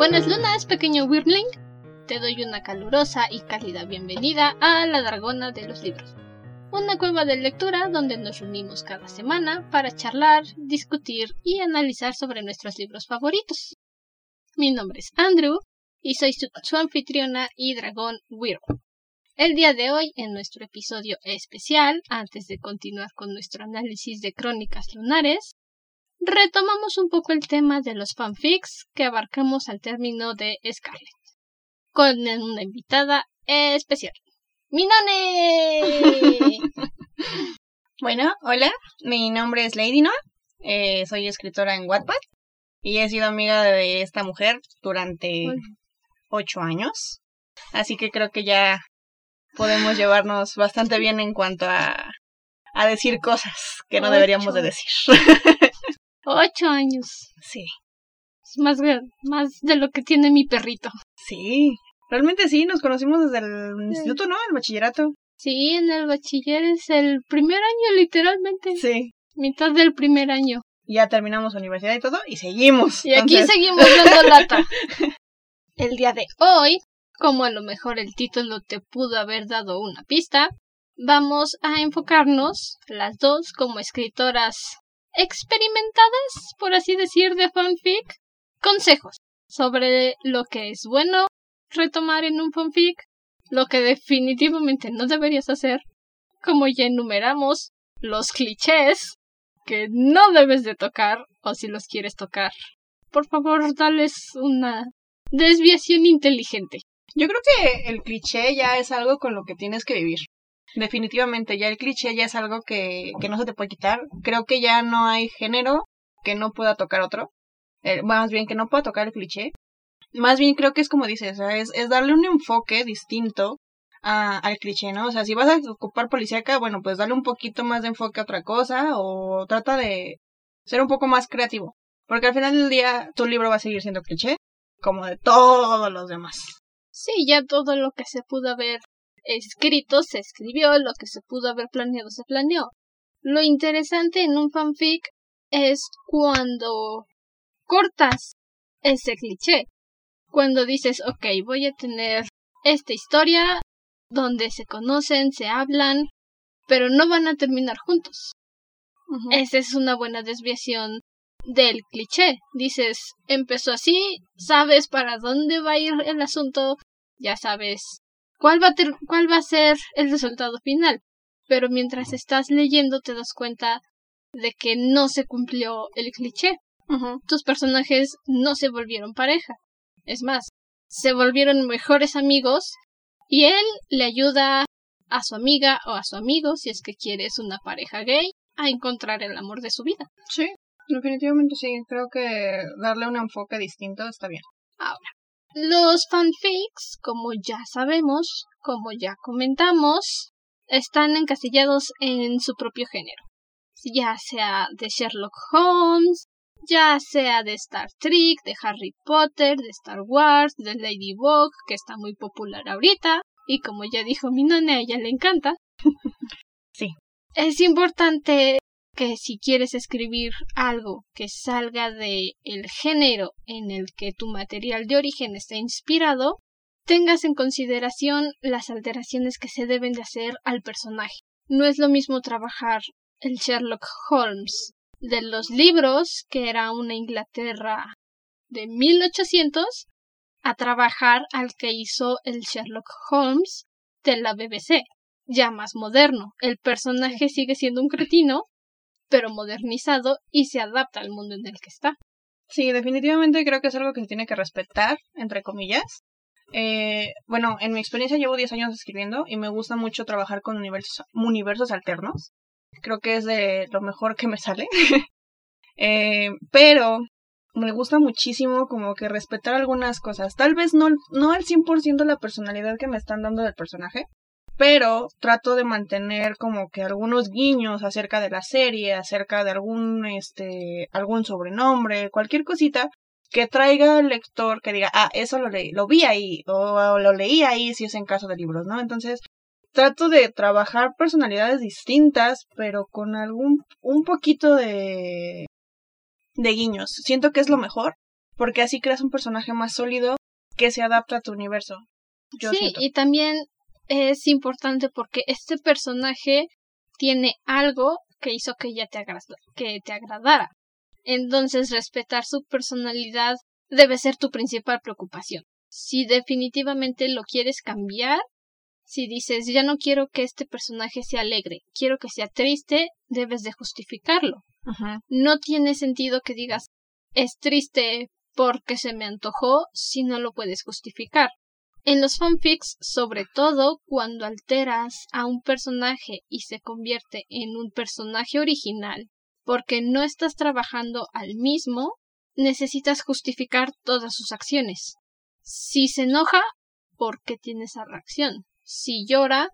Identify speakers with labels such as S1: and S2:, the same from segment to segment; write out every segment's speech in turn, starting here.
S1: Buenas lunas, pequeño Wyrmling. Te doy una calurosa y cálida bienvenida a la Dragona de los Libros, una cueva de lectura donde nos reunimos cada semana para charlar, discutir y analizar sobre nuestros libros favoritos. Mi nombre es Andrew y soy su, anfitriona y dragón Wyrm. El día de hoy, en nuestro episodio especial, antes de continuar con nuestro análisis de crónicas lunares, retomamos un poco el tema de los fanfics que abarcamos al término de Scarlet, con una invitada especial. ¡Minone!
S2: Bueno, hola, mi nombre es Lady Noah, eh, soy escritora en Wattpad y he sido amiga de esta mujer durante ocho años, así que creo que ya podemos llevarnos bastante bien en cuanto a, a decir cosas que no deberíamos de decir.
S1: Ocho años.
S2: Sí,
S1: Es más, más de lo que tiene mi perrito.
S2: sí, realmente sí, nos conocimos desde el instituto, ¿no? El bachillerato.
S1: Sí, en el bachiller es el primer año, literalmente.
S2: Sí,
S1: Mitad del primer año.
S2: ya terminamos universidad y todo y seguimos.
S1: Y aquí seguimos dando lata. El día de hoy, como a lo mejor el título te pudo haber dado una pista, vamos a enfocarnos, las dos como escritoras experimentadas, por así decir, de fanfic, consejos sobre lo que es bueno retomar en un fanfic, lo que definitivamente no deberías hacer, como ya enumeramos, los clichés que no debes de tocar o si los quieres tocar por favor, dales una desviación inteligente.
S2: Yo creo que el cliché ya es algo con lo que tienes que vivir. Definitivamente, ya el cliché ya es algo que, que no se te puede quitar. Creo que ya no hay género que no pueda tocar otro. Eh, más bien que no pueda tocar el cliché. Más bien creo que es como dices, es, es darle un enfoque distinto a- al cliché, ¿no? O sea, si vas a ocupar policíaca, bueno, pues dale un poquito más de enfoque a otra cosa o trata de ser un poco más creativo. Porque al final del día tu libro va a seguir siendo cliché, como de todos los demás.
S1: Sí, ya todo lo que se pudo haber escrito se escribió, lo que se pudo haber planeado se planeó. Lo interesante en un fanfic es cuando cortas ese cliché. Cuando dices, ok, voy a tener esta historia donde se conocen, se hablan, pero no van a terminar juntos. Esa es una buena desviación del cliché. Dices, empezó así, sabes para dónde va a ir el asunto, ya sabes cuál va a, ter- cuál va a ser el resultado final. Pero mientras estás leyendo te das cuenta de que no se cumplió el cliché. Tus personajes no se volvieron pareja. Es más, se volvieron mejores amigos y él le ayuda a su amiga o a su amigo, si es que quieres una pareja gay, a encontrar el amor de su vida.
S2: Sí, definitivamente sí. Creo que darle un enfoque distinto está bien.
S1: Los fanfics, como ya sabemos, como ya comentamos, están encasillados en su propio género. Ya sea de Sherlock Holmes, ya sea de Star Trek, de Harry Potter, de Star Wars, de Ladybug, que está muy popular ahorita, y como ya dijo mi nona, a ella le encanta.
S2: Sí.
S1: Es importante que si quieres escribir algo que salga de el género en el que tu material de origen está inspirado, tengas en consideración las alteraciones que se deben de hacer al personaje. No es lo mismo trabajar el Sherlock Holmes de los libros, que era una Inglaterra de 1800, a trabajar al que hizo el Sherlock Holmes de la BBC, ya más moderno. El personaje sigue siendo un cretino, pero modernizado y se adapta al mundo en el que está.
S2: Sí, definitivamente creo que es algo que se tiene que respetar, entre comillas. Eh, bueno, en mi experiencia llevo 10 años escribiendo y me gusta mucho trabajar con universos, universos alternos. Creo que es de lo mejor que me sale. Eh, pero me gusta muchísimo como que respetar algunas cosas. Tal vez no, no al 100% la personalidad que me están dando del personaje, pero trato de mantener como que algunos guiños acerca de la serie, acerca de algún este algún sobrenombre, cualquier cosita que traiga al lector que diga, ah, eso lo leí, lo vi ahí, o, o lo leí ahí si es en caso de libros, ¿no? Entonces, trato de trabajar personalidades distintas, pero con algún, un poquito de, de guiños. Siento que es lo mejor, porque así creas un personaje más sólido que se adapta a tu universo.
S1: sí, y también es importante porque este personaje tiene algo que hizo que ella te, que te agradara. Entonces, respetar su personalidad debe ser tu principal preocupación. Si definitivamente lo quieres cambiar, si dices ya no quiero que este personaje sea alegre, quiero que sea triste, debes de justificarlo. No tiene sentido que digas es triste porque se me antojó si no lo puedes justificar. En los fanfics, sobre todo cuando alteras a un personaje y se convierte en un personaje original, porque no estás trabajando al mismo, necesitas justificar todas sus acciones. Si se enoja, ¿por qué tiene esa reacción? Si llora,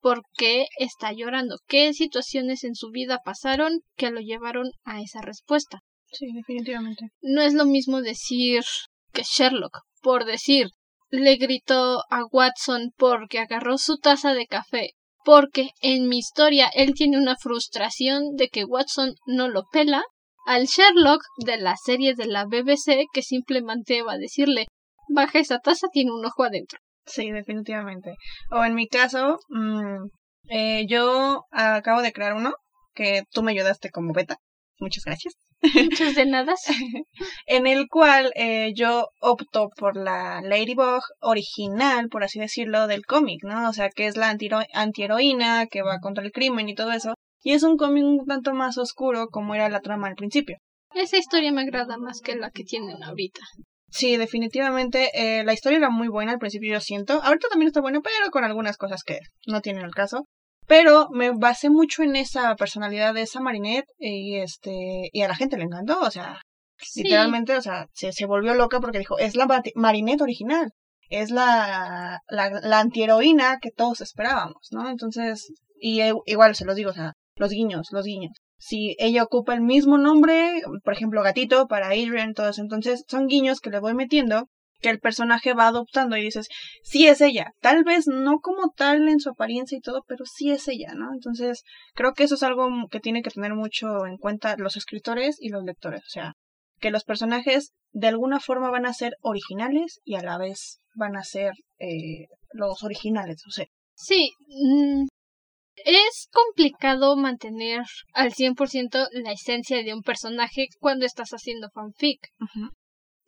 S1: ¿por qué está llorando? ¿Qué situaciones en su vida pasaron que lo llevaron a esa respuesta?
S2: Sí, definitivamente.
S1: No es lo mismo decir que Sherlock, por decir, le gritó a Watson porque agarró su taza de café, porque en mi historia él tiene una frustración de que Watson no lo pela, al Sherlock de la serie de la BBC que simplemente va a decirle baja esa taza, tiene un ojo adentro.
S2: Sí, definitivamente. O en mi caso, mmm, eh, yo acabo de crear uno que tú me ayudaste como beta. Muchas gracias.
S1: Muchas de nada.
S2: en el cual eh, yo opto por la Ladybug original, por así decirlo, del cómic, ¿no? O sea, que es la antiheroína que va contra el crimen y todo eso. Y es un cómic un tanto más oscuro como era la trama al principio.
S1: Esa historia me agrada más que la que tienen ahorita.
S2: Sí, definitivamente. Eh, la historia era muy buena al principio, yo siento. Ahorita también está buena, pero con algunas cosas que no tienen el caso. Pero me basé mucho en esa personalidad de esa Marinette y este y a la gente le encantó, o sea, literalmente, o sea, se, se, volvió loca porque dijo, es la Marinette original, es la, la, la antiheroína que todos esperábamos, ¿no? Entonces, y e, igual se los digo, o sea, los guiños, los guiños. Si ella ocupa el mismo nombre, por ejemplo, gatito para Adrian, todos, entonces son guiños que le voy metiendo que el personaje va adoptando y dices, sí es ella, tal vez no como tal en su apariencia y todo, pero sí es ella, ¿no? Entonces, creo que eso es algo que tiene que tener mucho en cuenta los escritores y los lectores, o sea, que los personajes de alguna forma van a ser originales y a la vez van a ser eh, los originales, o sea.
S1: Sí, mm, es complicado mantener al 100% la esencia de un personaje cuando estás haciendo fanfic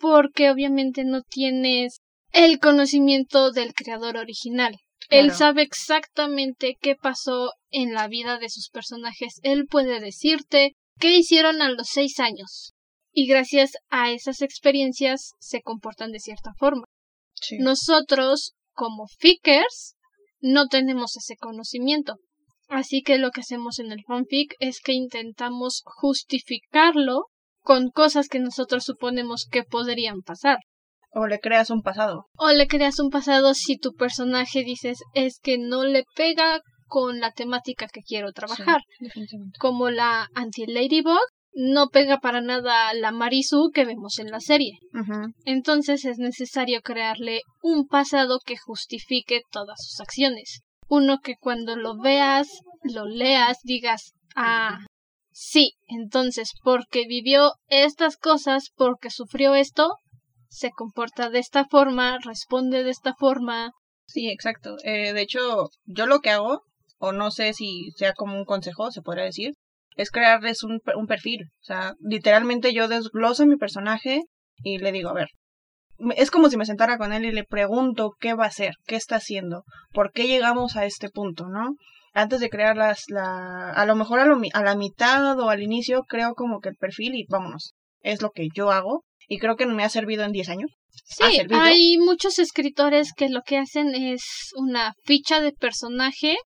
S1: porque obviamente no tienes el conocimiento del creador original. Él sabe exactamente qué pasó en la vida de sus personajes. Él puede decirte qué hicieron a los seis años. Y gracias a esas experiencias se comportan de cierta forma. Nosotros, como fickers, no tenemos ese conocimiento. Así que lo que hacemos en el fanfic es que intentamos justificarlo con cosas que nosotros suponemos que podrían pasar.
S2: O le creas un pasado.
S1: O le creas un pasado si tu personaje dices es que no le pega con la temática que quiero trabajar. Como la anti-Ladybug no pega para nada la Marisu que vemos en la serie. Entonces es necesario crearle un pasado que justifique todas sus acciones. Uno que cuando lo veas, lo leas, digas, ah, Sí, entonces, porque vivió estas cosas, porque sufrió esto, se comporta de esta forma, responde de esta forma.
S2: Sí, exacto. Eh, de hecho, yo lo que hago, o no sé si sea como un consejo, se podría decir, es crearles un, un perfil. O sea, literalmente yo desgloso mi personaje y le digo, a ver, es como si me sentara con él y le pregunto qué va a hacer, qué está haciendo, por qué llegamos a este punto, ¿no? Antes de crear las, la, a lo mejor a, lo, a la mitad o al inicio creo como que el perfil y vámonos, es lo que yo hago y creo que me ha servido en 10 años.
S1: Sí, hay muchos escritores que lo que hacen es una ficha de personaje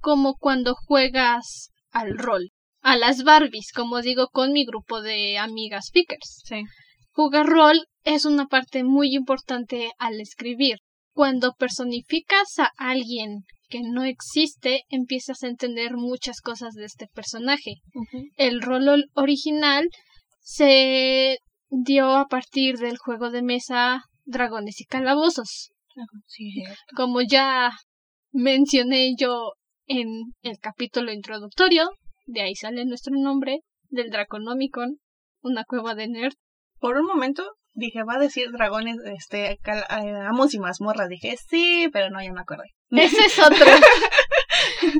S1: como cuando juegas al rol, a las Barbies, como digo con mi grupo de amigas speakers.
S2: Sí.
S1: Jugar rol es una parte muy importante al escribir. Cuando personificas a alguien que no existe, empiezas a entender muchas cosas de este personaje. El rol original se dio a partir del juego de mesa Dragones y Calabozos. Como ya mencioné yo en el capítulo introductorio, de ahí sale nuestro nombre, del Draconomicon, una cueva de nerd.
S2: Por un momento dije, va a decir dragones, este, cal- eh, amos y mazmorras. Dije, sí, pero no, ya me acordé.
S1: Ese es otro.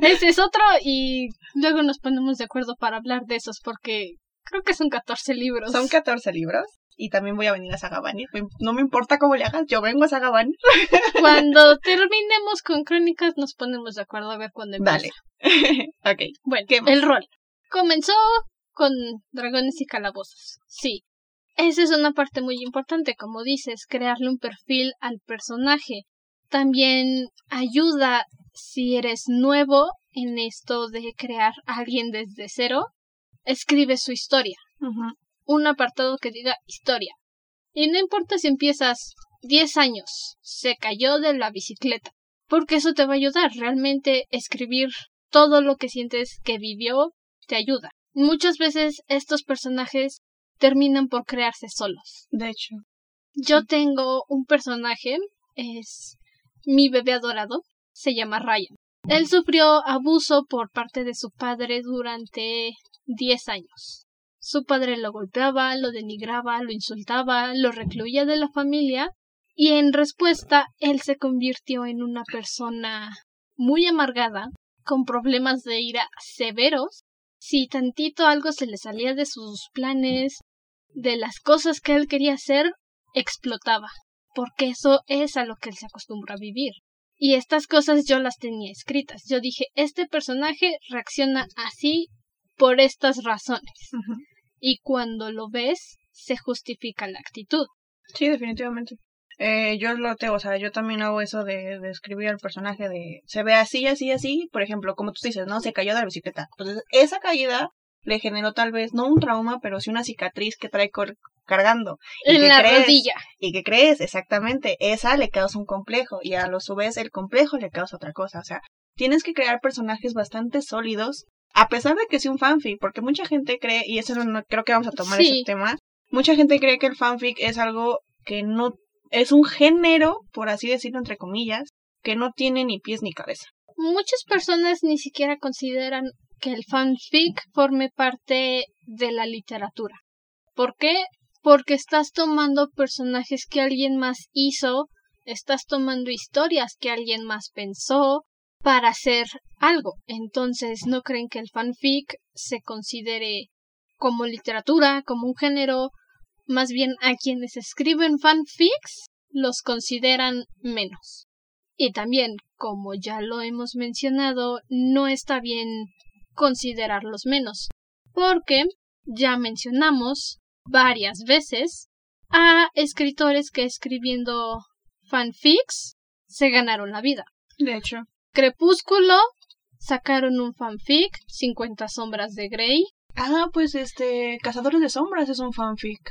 S1: Ese es otro y luego nos ponemos de acuerdo para hablar de esos porque creo que son 14 libros.
S2: Son 14 libros. Y también voy a venir a Sagabani. No me importa cómo le hagas, yo vengo a Sagabani.
S1: Cuando terminemos con crónicas nos ponemos de acuerdo a ver cuándo empieza.
S2: Dale. ok.
S1: Bueno,
S2: ¿Qué más?
S1: el rol. Comenzó con dragones y calabozos. Sí. Esa es una parte muy importante, como dices, crearle un perfil al personaje. También ayuda si eres nuevo en esto de crear a alguien desde cero. Escribe su historia. Un apartado que diga historia. Y no importa si empiezas 10 años, se cayó de la bicicleta, porque eso te va a ayudar. Realmente escribir todo lo que sientes que vivió te ayuda. Muchas veces estos personajes terminan por crearse solos.
S2: De hecho.
S1: Yo tengo un personaje, es mi bebé adorado, se llama Ryan. Él sufrió abuso por parte de su padre durante 10 años. Su padre lo golpeaba, lo denigraba, lo insultaba, lo recluía de la familia y en respuesta él se convirtió en una persona muy amargada, con problemas de ira severos. Si tantito algo se le salía de sus planes, de las cosas que él quería hacer, explotaba, porque eso es a lo que él se acostumbra a vivir. Y estas cosas yo las tenía escritas. Yo dije, este personaje reacciona así por estas razones. Y cuando lo ves, se justifica la actitud.
S2: Sí, definitivamente. Eh, yo lo tengo, o sea, yo también hago eso de, de escribir al personaje de se ve así, así, así, por ejemplo, como tú dices, ¿no? Se cayó de la bicicleta. Entonces, esa caída le generó tal vez, no un trauma, pero sí una cicatriz que trae cargando. ¿Y
S1: En la
S2: crees?
S1: rodilla.
S2: ¿Y qué crees? Exactamente, esa le causa un complejo y a lo su vez el complejo le causa otra cosa. O sea, tienes que crear personajes bastante sólidos, a pesar de que sea un fanfic, porque mucha gente cree, y eso no, creo que vamos a tomar
S1: Sí.
S2: ese tema, mucha gente cree que el fanfic es algo que no, es un género, por así decirlo entre comillas, que no tiene ni pies ni cabeza.
S1: Muchas personas ni siquiera consideran que el fanfic forme parte de la literatura. ¿Por qué? Porque estás tomando personajes que alguien más hizo, estás tomando historias que alguien más pensó para hacer algo. Entonces no creen que el fanfic se considere como literatura, como un género. Más bien a quienes escriben fanfics los consideran menos. Y también, como ya lo hemos mencionado, no está bien considerarlos menos, porque ya mencionamos varias veces a escritores que escribiendo fanfics se ganaron la vida.
S2: De hecho.
S1: Crepúsculo sacaron un fanfic, 50 sombras de Grey.
S2: Ah, pues este, Cazadores de Sombras es un fanfic.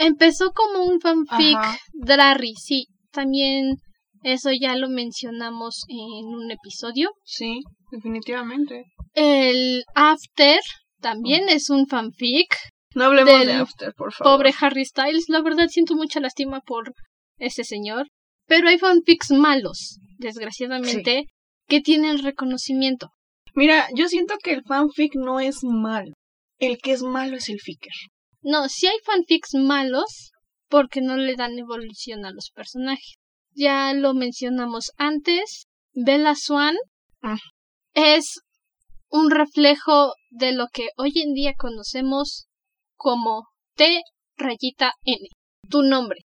S1: Empezó como un fanfic
S2: Ajá.
S1: Drarry, sí. También eso ya lo mencionamos en un episodio.
S2: Sí, definitivamente.
S1: El After también es un fanfic.
S2: No hablemos
S1: Del
S2: de After, por favor.
S1: Pobre Harry Styles, la verdad siento mucha lástima por ese señor. Pero hay fanfics malos, desgraciadamente, que tienen reconocimiento.
S2: Mira, yo siento que el fanfic no es malo. El que es malo es el ficker.
S1: No, sí hay fanfics malos porque no le dan evolución a los personajes. Ya lo mencionamos antes. Bella Swan
S2: Ah.
S1: es un reflejo de lo que hoy en día conocemos como T rayita N, tu nombre.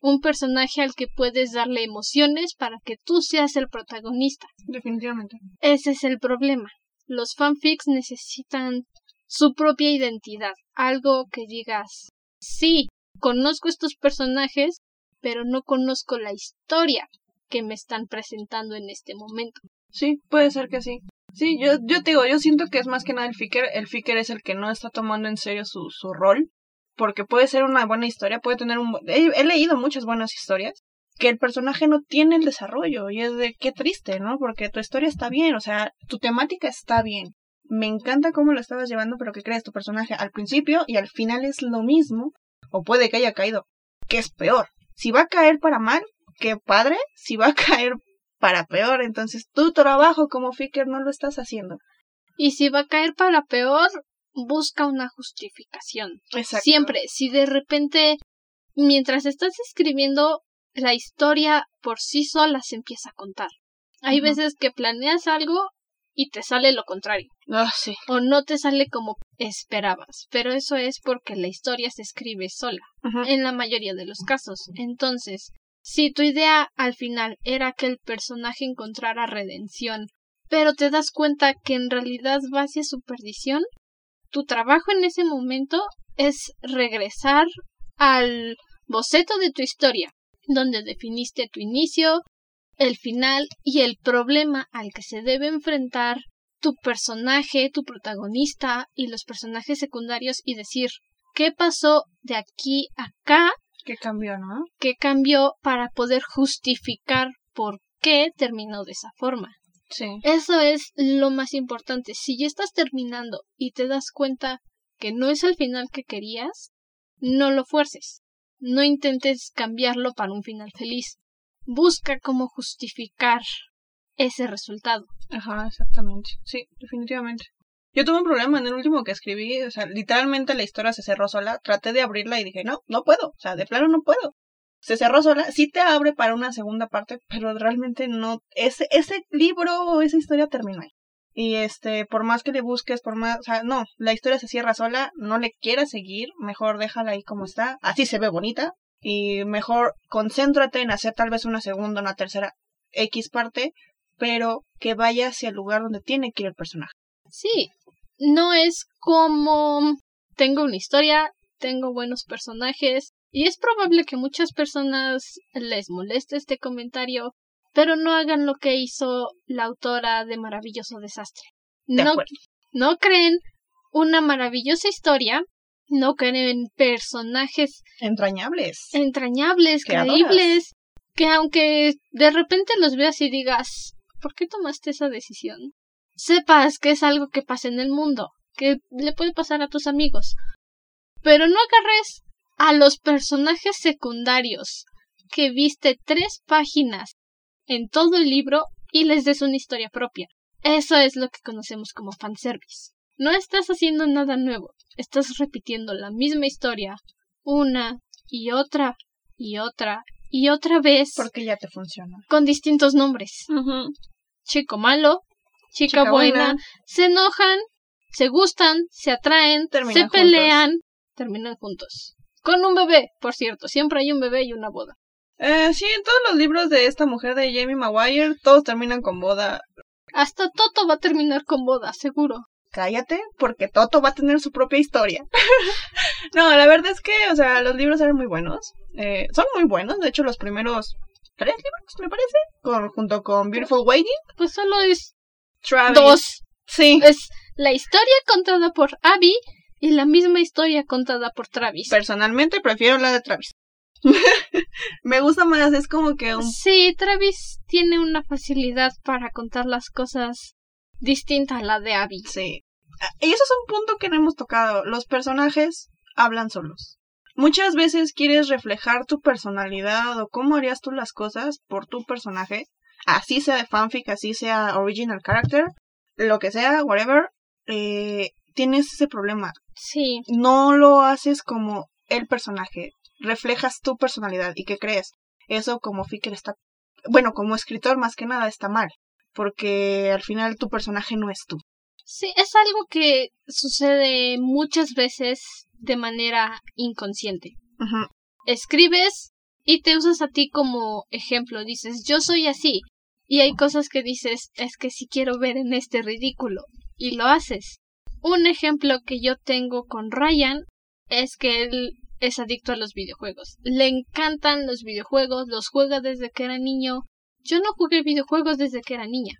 S1: Un personaje al que puedes darle emociones para que tú seas el protagonista.
S2: Definitivamente.
S1: Ese es el problema. Los fanfics necesitan su propia identidad, algo que digas, sí, conozco estos personajes, pero no conozco la historia que me están presentando en este momento.
S2: Sí, puede ser que sí. Sí, yo, yo te digo, yo ficker que es más que nada el ficker. El ficker es el que no está tomando en serio su, su rol. Porque puede ser una buena historia, puede tener un... He, he leído muchas buenas historias que el personaje no tiene el desarrollo y es de qué triste, ¿no? Porque tu historia está bien, o sea, tu temática está bien. Me encanta cómo lo estabas llevando, pero que crees tu personaje al principio y al final es lo mismo, o puede que haya caído, que es peor. Si va a caer para mal, qué padre, si va a caer para peor, entonces tu trabajo como Ficker no lo estás haciendo.
S1: Y si va a caer para peor, busca una justificación.
S2: Exacto.
S1: Siempre, si de repente mientras estás escribiendo, la historia por sí sola se empieza a contar. Hay veces que planeas algo y te sale lo contrario,
S2: Ah, sí.
S1: o no te sale como esperabas, pero eso es porque la historia se escribe sola, en la mayoría de los casos. Entonces, si tu idea al final era que el personaje encontrara redención, pero te das cuenta que en realidad va hacia su perdición, tu trabajo en ese momento es regresar al boceto de tu historia, donde definiste tu inicio, el final y el problema al que se debe enfrentar tu personaje, tu protagonista y los personajes secundarios y decir qué pasó de aquí a acá,
S2: ¿Qué cambió, no?
S1: qué cambió para poder justificar por qué terminó de esa forma.
S2: Sí.
S1: Eso es lo más importante. Si ya estás terminando y te das cuenta que no es el final que querías, no lo fuerces. No intentes cambiarlo para un final feliz. Busca cómo justificar ese resultado.
S2: Ajá, exactamente. Sí, definitivamente. Yo tuve un problema en el último que escribí, o sea, literalmente la historia se cerró sola. Traté de abrirla y dije, no, no puedo, o sea, de plano no puedo. Se cerró sola, sí te abre para una segunda parte, pero realmente no, ese, ese libro o esa historia terminó ahí. Y este, por más que le busques, por más, o sea, no, la historia se cierra sola, no le quieras seguir, mejor déjala ahí como está, así se ve bonita, y mejor concéntrate en hacer tal vez una segunda, una tercera X parte, pero que vaya hacia el lugar donde tiene que ir el personaje.
S1: Sí, no es como tengo una historia, tengo buenos personajes, y es probable que muchas personas les moleste este comentario, pero no hagan lo que hizo la autora de Maravilloso Desastre.
S2: De
S1: No, no creen una maravillosa historia, no creen personajes
S2: Entrañables.
S1: entrañables,
S2: Que
S1: creíbles, que aunque de repente los veas y digas, ¿por qué tomaste esa decisión? Sepas que es algo que pasa en el mundo, que le puede pasar a tus amigos. Pero no agarres a los personajes secundarios que viste tres páginas en todo el libro y les des una historia propia. Eso es lo que conocemos como fanservice. No estás haciendo nada nuevo, estás repitiendo la misma historia una y otra y otra y otra vez
S2: Porque ya te funciona.
S1: con distintos nombres. Chico malo, chica,
S2: Chica
S1: buena,
S2: buena.
S1: se enojan, se gustan, se atraen,
S2: Terminan
S1: se
S2: juntos.
S1: pelean, terminan juntos. Con un bebé, por cierto, siempre hay un bebé y una boda.
S2: Eh, sí, en todos los libros de esta mujer de Jamie Maguire, todos terminan con boda.
S1: Hasta Toto va a terminar con boda, seguro.
S2: Cállate, porque Toto va a tener su propia historia. no, la verdad es que, o sea, los libros eran muy buenos. Eh, son muy buenos, de hecho, los primeros tres libros, me parece, con, junto con Beautiful Waiting.
S1: Pues solo es
S2: Travis.
S1: dos.
S2: Sí,
S1: Es la historia contada por Abby y la misma historia contada por Travis.
S2: personalmente prefiero la de Travis. me gusta más, es como que un
S1: Sí, Travis tiene una facilidad para contar las cosas distinta a la de Abby.
S2: Sí. Y eso es un punto que no hemos tocado. Los personajes hablan solos. Muchas veces quieres reflejar tu personalidad o cómo harías tú las cosas por tu personaje. Así sea de fanfic, así sea original character, lo que sea, whatever. eh, tienes ese problema.
S1: Sí,
S2: No lo haces como el personaje. Reflejas tu personalidad. ¿Y qué crees? Eso como ficker está... Bueno, como escritor más que nada está mal. Porque al final tu personaje no es tú.
S1: Sí, es algo que sucede muchas veces de manera inconsciente. Escribes y te usas a ti como ejemplo. Dices, yo soy así. Y hay cosas que dices, es que si quiero ver en este ridículo. Y lo haces. Un ejemplo que yo tengo con Ryan es que él es adicto a los videojuegos. Le encantan los videojuegos, los juega desde que era niño. Yo no jugué videojuegos desde que era niña,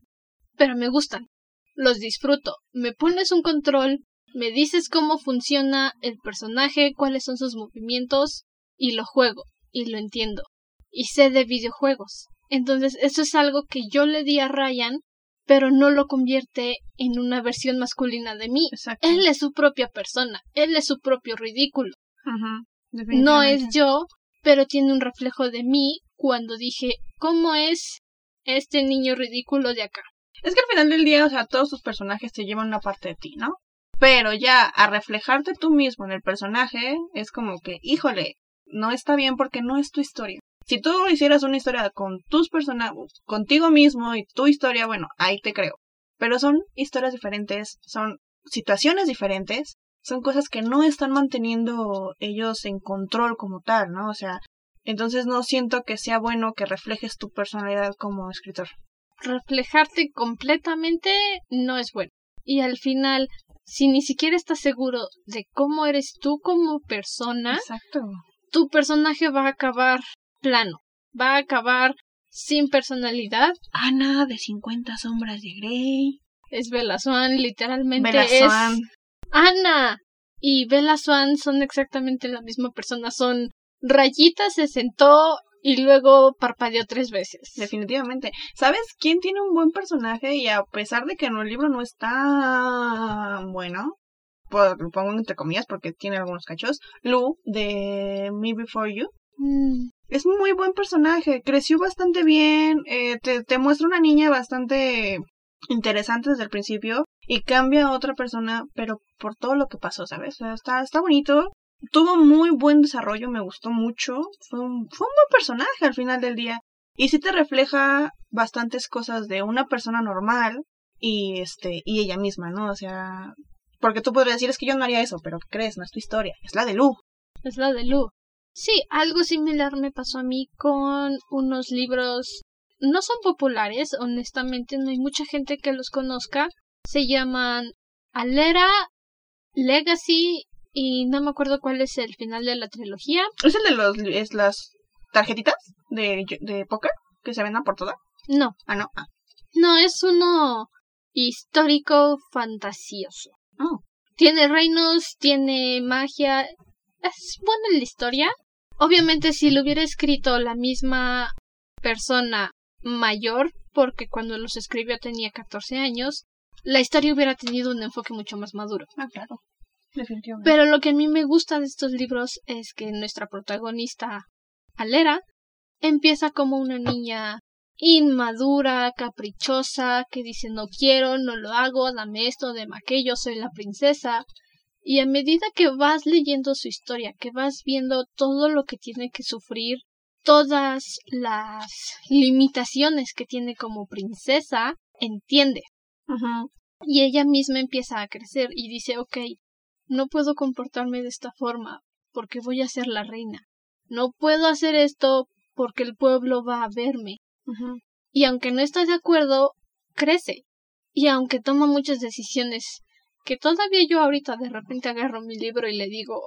S1: pero me gustan. Los disfruto. Me pones un control, me dices cómo funciona el personaje, cuáles son sus movimientos, y lo juego, y lo entiendo. Y sé de videojuegos. Entonces, eso es algo que yo le di a Ryan, pero no lo convierte en una versión masculina de mí.
S2: Exacto.
S1: Él es su propia persona, él es su propio ridículo.
S2: Ujú,
S1: No es yo, pero tiene un reflejo de mí cuando dije, ¿cómo es este niño ridículo de acá?
S2: Es que al final del día, o sea, todos tus personajes te llevan una parte de ti, ¿no? Pero ya a reflejarte tú mismo en el personaje, es como que, híjole, no está bien porque no es tu historia. Si tú hicieras una historia con tus personajes, contigo mismo y tu historia, bueno, ahí te creo. Pero son historias diferentes, son situaciones diferentes, son cosas que no están manteniendo ellos en control como tal, ¿no? O sea, entonces no siento que sea bueno que reflejes tu personalidad como escritor.
S1: Reflejarte completamente no es bueno. Y al final, si ni siquiera estás seguro de cómo eres tú como persona,
S2: Exacto.
S1: tu personaje va a acabar plano, va a acabar sin personalidad.
S2: Ana de 50 sombras de Grey.
S1: Es Bella Swan, literalmente
S2: Bella
S1: es
S2: Swan.
S1: Ana. Y Bella Swan son exactamente la misma persona, son Rayita se sentó y luego parpadeó tres veces.
S2: Definitivamente. ¿Sabes quién tiene un buen personaje y a pesar de que en el libro no está bueno, lo pongo entre comillas porque tiene algunos cachos, Lu de Me Before You.
S1: Mm,
S2: Es muy buen personaje, creció bastante bien, eh, te, te muestra una niña bastante interesante desde el principio y cambia a otra persona, pero por todo lo que pasó, ¿sabes? O sea, está, está bonito. Tuvo muy buen desarrollo, me gustó mucho. Fue un, fue un buen personaje al final del día. Y sí te refleja bastantes cosas de una persona normal y este, y ella misma, ¿no? O sea, porque tú podrías decir es que yo no haría eso, pero ¿qué crees? No es tu historia, es la de Lu.
S1: es la de Lu. Sí, algo similar me pasó a mí con unos libros. No son populares, honestamente, no hay mucha gente que los conozca. Se llaman Alera, Legacy y no me acuerdo cuál es el final de la trilogía.
S2: ¿Es el de los, es las tarjetitas de, de póker que se venden por toda?
S1: No,
S2: Ah, no. Ah.
S1: no, es uno histórico fantasioso.
S2: Oh.
S1: Tiene reinos, tiene magia. Es buena la historia. Obviamente si lo hubiera escrito la misma persona mayor, porque cuando los escribió tenía 14 años, la historia hubiera tenido un enfoque mucho más maduro.
S2: Ah, claro. Definitivamente.
S1: Pero lo que a mí me gusta de estos libros es que nuestra protagonista, Alera, empieza como una niña inmadura, caprichosa, que dice no quiero, no lo hago, dame esto, dame aquello, soy la princesa. Y a medida que vas leyendo su historia, que vas viendo todo lo que tiene que sufrir, todas las limitaciones que tiene como princesa, entiende. Y ella misma empieza a crecer y dice, ok, no puedo comportarme de esta forma porque voy a ser la reina. No puedo hacer esto porque el pueblo va a verme. Y aunque no está de acuerdo, crece. Y aunque toma muchas decisiones, que todavía yo ahorita de repente agarro mi libro y le digo,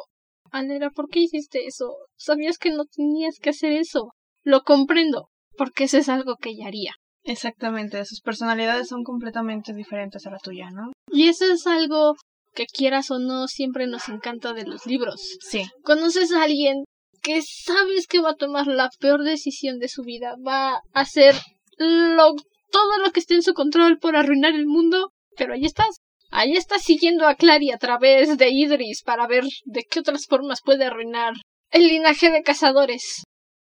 S1: Alera, ¿por qué hiciste eso? Sabías que no tenías que hacer eso. Lo comprendo, porque eso es algo que ella haría.
S2: Exactamente, sus personalidades son completamente diferentes a la tuya, ¿no?
S1: Y eso es algo que quieras o no siempre nos encanta de los libros.
S2: Sí.
S1: Conoces a alguien que sabes que va a tomar la peor decisión de su vida, va a hacer lo, todo lo que esté en su control por arruinar el mundo, pero ahí estás. Ahí estás siguiendo a Clary a través de Idris para ver de qué otras formas puede arruinar el linaje de cazadores.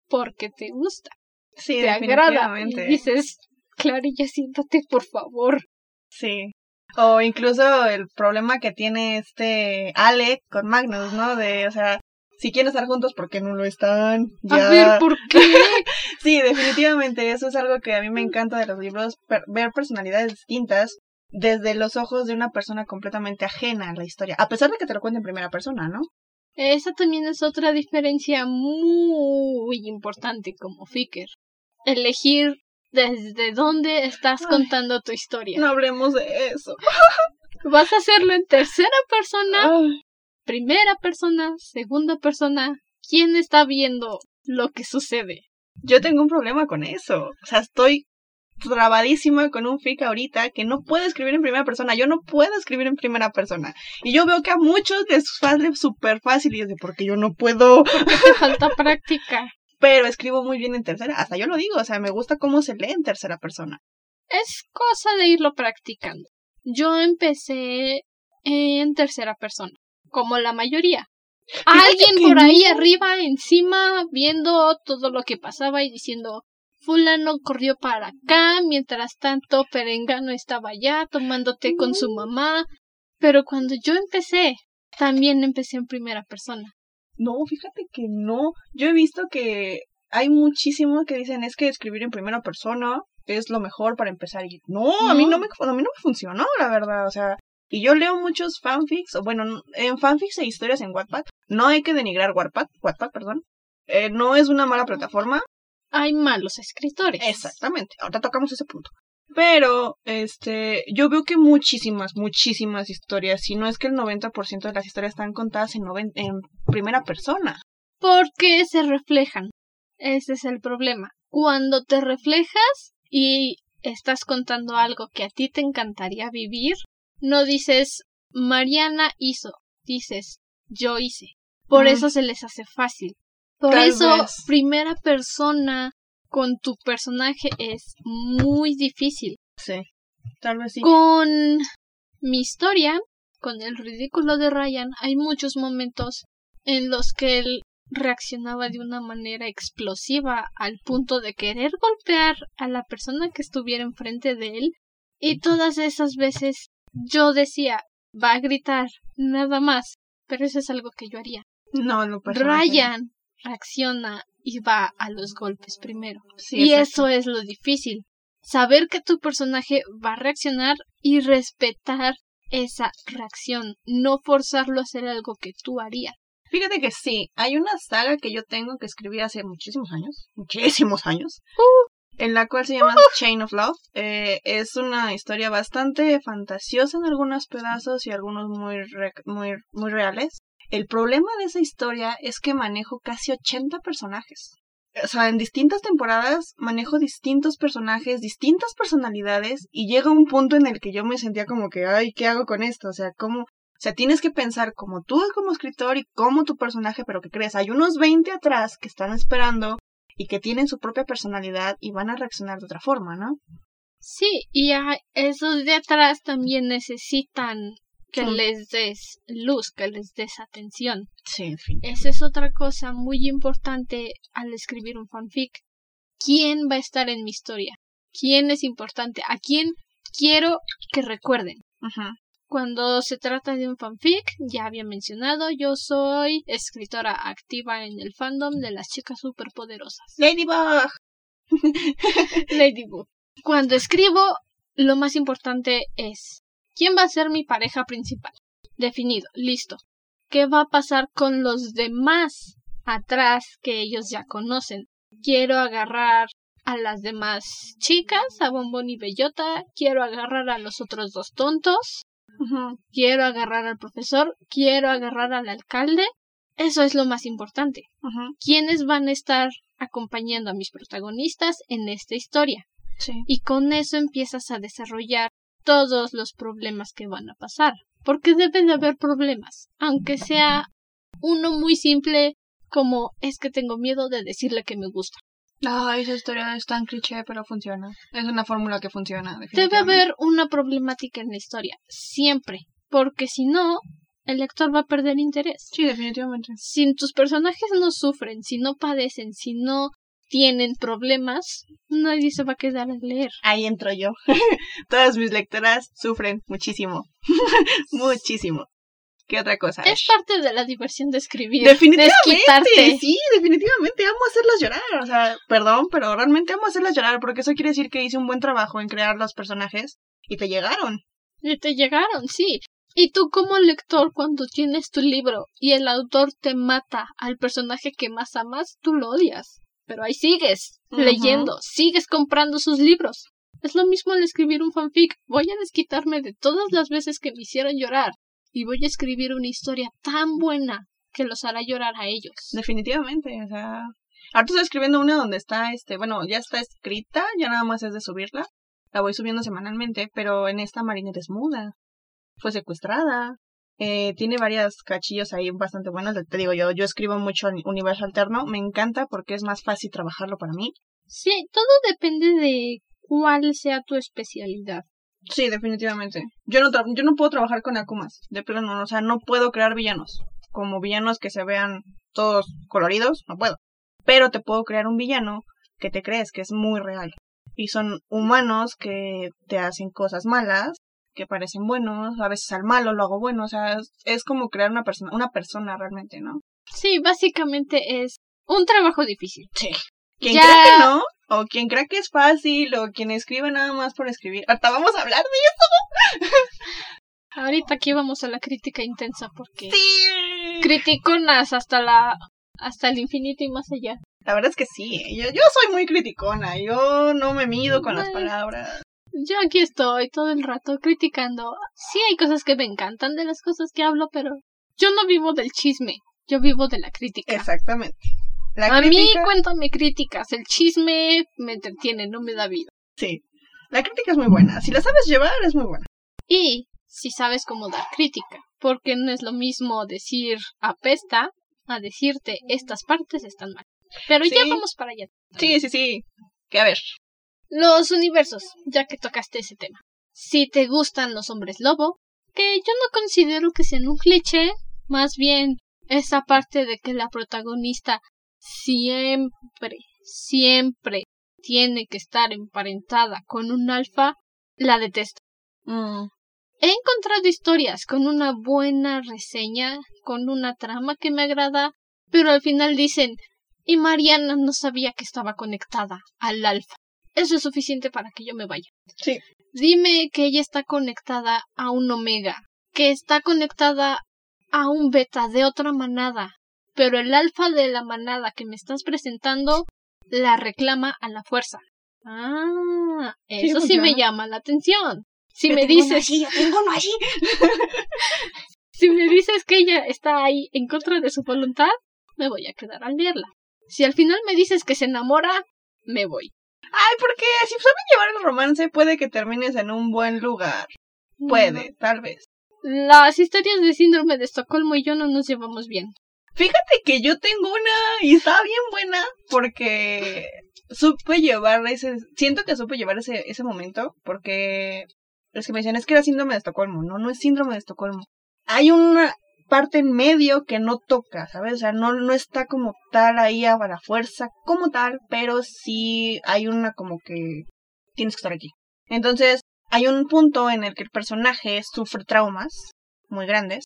S1: Porque te gusta,
S2: Sí,
S1: te agrada. Y dices, Clary, ya siéntate, por favor.
S2: Sí. O incluso el problema que tiene este Alec con Magnus, ¿no? De, o sea, si quieren estar juntos, ¿por qué no lo están? Ya.
S1: A ver, ¿por qué?
S2: Sí, definitivamente, eso es algo que a mí me encanta de los libros, per- ver personalidades distintas desde los ojos de una persona completamente ajena a la historia, a pesar de que te lo cuente en primera persona, ¿no?
S1: Esa también es otra diferencia muy importante como Ficker. Elegir desde dónde estás
S2: Ay.
S1: contando tu historia.
S2: No hablemos de eso.
S1: ¿Vas a hacerlo en tercera persona,
S2: Ay,
S1: primera persona, segunda persona? ¿Quién está viendo lo que sucede?
S2: yo tengo un problema con eso. O sea, estoy trabadísima con un fic ahorita que no puede escribir en primera persona. Yo no puedo escribir en primera persona. Y yo veo que a muchos les sale súper fácil y es de porque yo no puedo.
S1: Porque te falta práctica.
S2: Pero escribo muy bien en tercera. Hasta yo lo digo. O sea, me gusta cómo se lee en tercera persona.
S1: Es cosa de irlo practicando. Yo empecé en tercera persona, como la mayoría. Alguien por ahí
S2: no.
S1: arriba, encima, viendo todo lo que pasaba y diciendo, fulano corrió para acá, mientras tanto Perengano estaba allá tomando té con su mamá. Pero cuando yo empecé, también empecé en primera persona.
S2: No, fíjate que no. Yo he visto que hay muchísimos que dicen es que escribir en primera persona es lo mejor para empezar. Y no, a mí no me, a mí no me funcionó, la verdad. O sea, y yo leo muchos fanfics, o bueno, en fanfics e historias en Wattpad. No hay que denigrar Wattpad, Wattpad, perdón. Eh, no es una mala plataforma.
S1: Hay malos escritores.
S2: Exactamente. Ahora tocamos ese punto. Pero, este, yo veo que muchísimas, muchísimas historias, si no es que el 90% de las historias están contadas en, en primera persona.
S1: Porque se reflejan. Ese es el problema. Cuando te reflejas y estás contando algo que a ti te encantaría vivir, no dices Mariana hizo, dices yo hice. Por eso se les hace fácil. Por eso, primera persona con tu personaje es muy difícil.
S2: Sí, tal vez sí.
S1: Con mi historia, con el ridículo de Ryan, hay muchos momentos en los que él reaccionaba de una manera explosiva al punto de querer golpear a la persona que estuviera enfrente de él y todas esas veces yo decía va a gritar nada más pero eso es algo que yo haría
S2: no lo
S1: Ryan reacciona y va a los golpes primero. y eso es lo difícil. Saber que tu personaje va a reaccionar y respetar esa reacción, no forzarlo a hacer algo que tú harías.
S2: Fíjate que sí, hay una saga que yo tengo que escribí hace muchísimos años, muchísimos años, uh. en la cual se llama uh. Chain of Love. Eh, es una historia bastante fantasiosa en algunos pedazos y algunos muy, muy, muy reales. El problema de esa historia es que manejo casi 80 personajes. O sea, en distintas temporadas manejo distintos personajes, distintas personalidades y llega un punto en el que yo me sentía como que, ay, ¿qué hago con esto? O sea, ¿cómo? O sea, tienes que pensar como tú como escritor y como tu personaje, pero que crees, hay unos 20 atrás que están esperando y que tienen su propia personalidad y van a reaccionar de otra forma, ¿no?
S1: Sí, y esos de atrás también necesitan que les des luz, que les des atención.
S2: Sí,
S1: Esa es otra cosa muy importante al escribir un fanfic. ¿Quién va a estar en mi historia? ¿Quién es importante? ¿A quién quiero que recuerden? Cuando se trata de un fanfic, ya había mencionado, yo soy escritora activa en el fandom de las chicas superpoderosas.
S2: Ladybug.
S1: Ladybug. Cuando escribo, lo más importante es ¿Quién va a ser mi pareja principal? Definido, listo. ¿Qué va a pasar con los demás atrás que ellos ya conocen? Quiero agarrar a las demás chicas, a Bombón y Bellota, quiero agarrar a los otros dos tontos, quiero agarrar al profesor, quiero agarrar al alcalde. Eso es lo más importante. ¿Quiénes van a estar acompañando a mis protagonistas en esta historia? Y con eso empiezas a desarrollar todos los problemas que van a pasar. Porque debe de haber problemas, aunque sea uno muy simple como es que tengo miedo de decirle que me gusta.
S2: Ah, esa historia es tan cliché, pero funciona. Es una fórmula que funciona.
S1: Debe haber una problemática en la historia, siempre, porque si no, el lector va a perder interés.
S2: Sí, definitivamente.
S1: Si tus personajes no sufren, si no padecen, si no tienen problemas, nadie se va a quedar a leer.
S2: Ahí entro yo. Todas mis lectoras sufren muchísimo. muchísimo. ¿Qué otra cosa?
S1: Es parte de la diversión de escribir.
S2: Definitivamente. Sí, definitivamente. Amo hacerlas llorar. O sea, perdón, pero realmente amo hacerlas llorar porque eso quiere decir que hice un buen trabajo en crear los personajes y te llegaron.
S1: Y te llegaron, sí. Y tú como lector, cuando tienes tu libro y el autor te mata al personaje que más amas, tú lo odias pero ahí sigues leyendo, sigues comprando sus libros. Es lo mismo al escribir un fanfic. Voy a desquitarme de todas las veces que me hicieron llorar y voy a escribir una historia tan buena que los hará llorar a ellos.
S2: Definitivamente, o sea, ahora estoy escribiendo una donde está, este, bueno, ya está escrita, ya nada más es de subirla. La voy subiendo semanalmente, pero en esta Marina es muda. Fue secuestrada. Eh, tiene varias cachillos ahí bastante buenos. Te digo, yo, yo escribo mucho en universo alterno. Me encanta porque es más fácil trabajarlo para mí.
S1: Sí, todo depende de cuál sea tu especialidad.
S2: Sí, definitivamente. Yo no, yo no puedo trabajar con Akumas, de plano, o sea, no puedo crear villanos. Como villanos que se vean todos coloridos, no puedo. Pero te puedo crear un villano que te crees que es muy real. Y son humanos que te hacen cosas malas que parecen buenos, a veces al malo lo hago bueno, o sea, es, es como crear una persona, una persona realmente, ¿no?
S1: Sí, básicamente es un trabajo difícil.
S2: Sí. Quien
S1: Ya-
S2: crea que no, o quien crea que es fácil, o quien escribe nada más por escribir. Ahorita vamos a hablar de
S1: Ahorita aquí vamos a la crítica intensa porque
S2: Sí.
S1: criticonas hasta la hasta el infinito y más allá.
S2: La verdad es que sí, ¿eh? yo, yo soy muy criticona, yo no me mido con las palabras.
S1: Yo aquí estoy todo el rato criticando. Sí hay cosas que me encantan de las cosas que hablo, pero yo no vivo del chisme, yo vivo de la crítica.
S2: Exactamente. La
S1: a mí cuéntame críticas, el chisme me entretiene, no me da vida.
S2: sí, la crítica es muy buena, si la sabes llevar es muy buena.
S1: Y si sabes cómo dar crítica, porque no es lo mismo decir apesta a decirte estas partes están mal. Pero ya vamos para allá.
S2: Sí, sí, sí. Que a ver,
S1: Los universos, ya que tocaste ese tema. Si te gustan los hombres lobo, que yo no considero que sean un cliché, más bien esa parte de que la protagonista siempre, siempre tiene que estar emparentada con un alfa, la detesto.
S2: mm,
S1: He encontrado historias con una buena reseña, con una trama que me agrada, pero al final dicen, y Mariana no sabía que estaba conectada al alfa. Eso es suficiente para que yo me vaya.
S2: sí,
S1: Dime que ella está conectada a un omega, que está conectada a un beta de otra manada, pero el alfa de la manada que me estás presentando la reclama a la fuerza. Ah, eso sí me llama la atención. Si
S2: Yo
S1: me
S2: tengo uno
S1: dices,
S2: allí, yo tengo uno allí.
S1: si me dices que ella está ahí en contra de su voluntad, me voy a quedar al leerla. Si al final me dices que se enamora, me voy.
S2: Ay, porque si saben llevar el romance, puede que termines en un buen lugar. Puede, tal vez.
S1: Las historias de síndrome de Estocolmo y yo no nos llevamos bien.
S2: Fíjate que yo tengo una y está bien buena porque supe llevar ese, siento que supe llevar ese, ese momento porque los que me decían es que era síndrome de Estocolmo, no, no es síndrome de Estocolmo. Hay una parte en medio que no toca, ¿sabes? O sea, no, no está como tal ahí a la fuerza como tal, pero sí hay una como que tienes que estar aquí. Entonces, hay un punto en el que el personaje sufre traumas muy grandes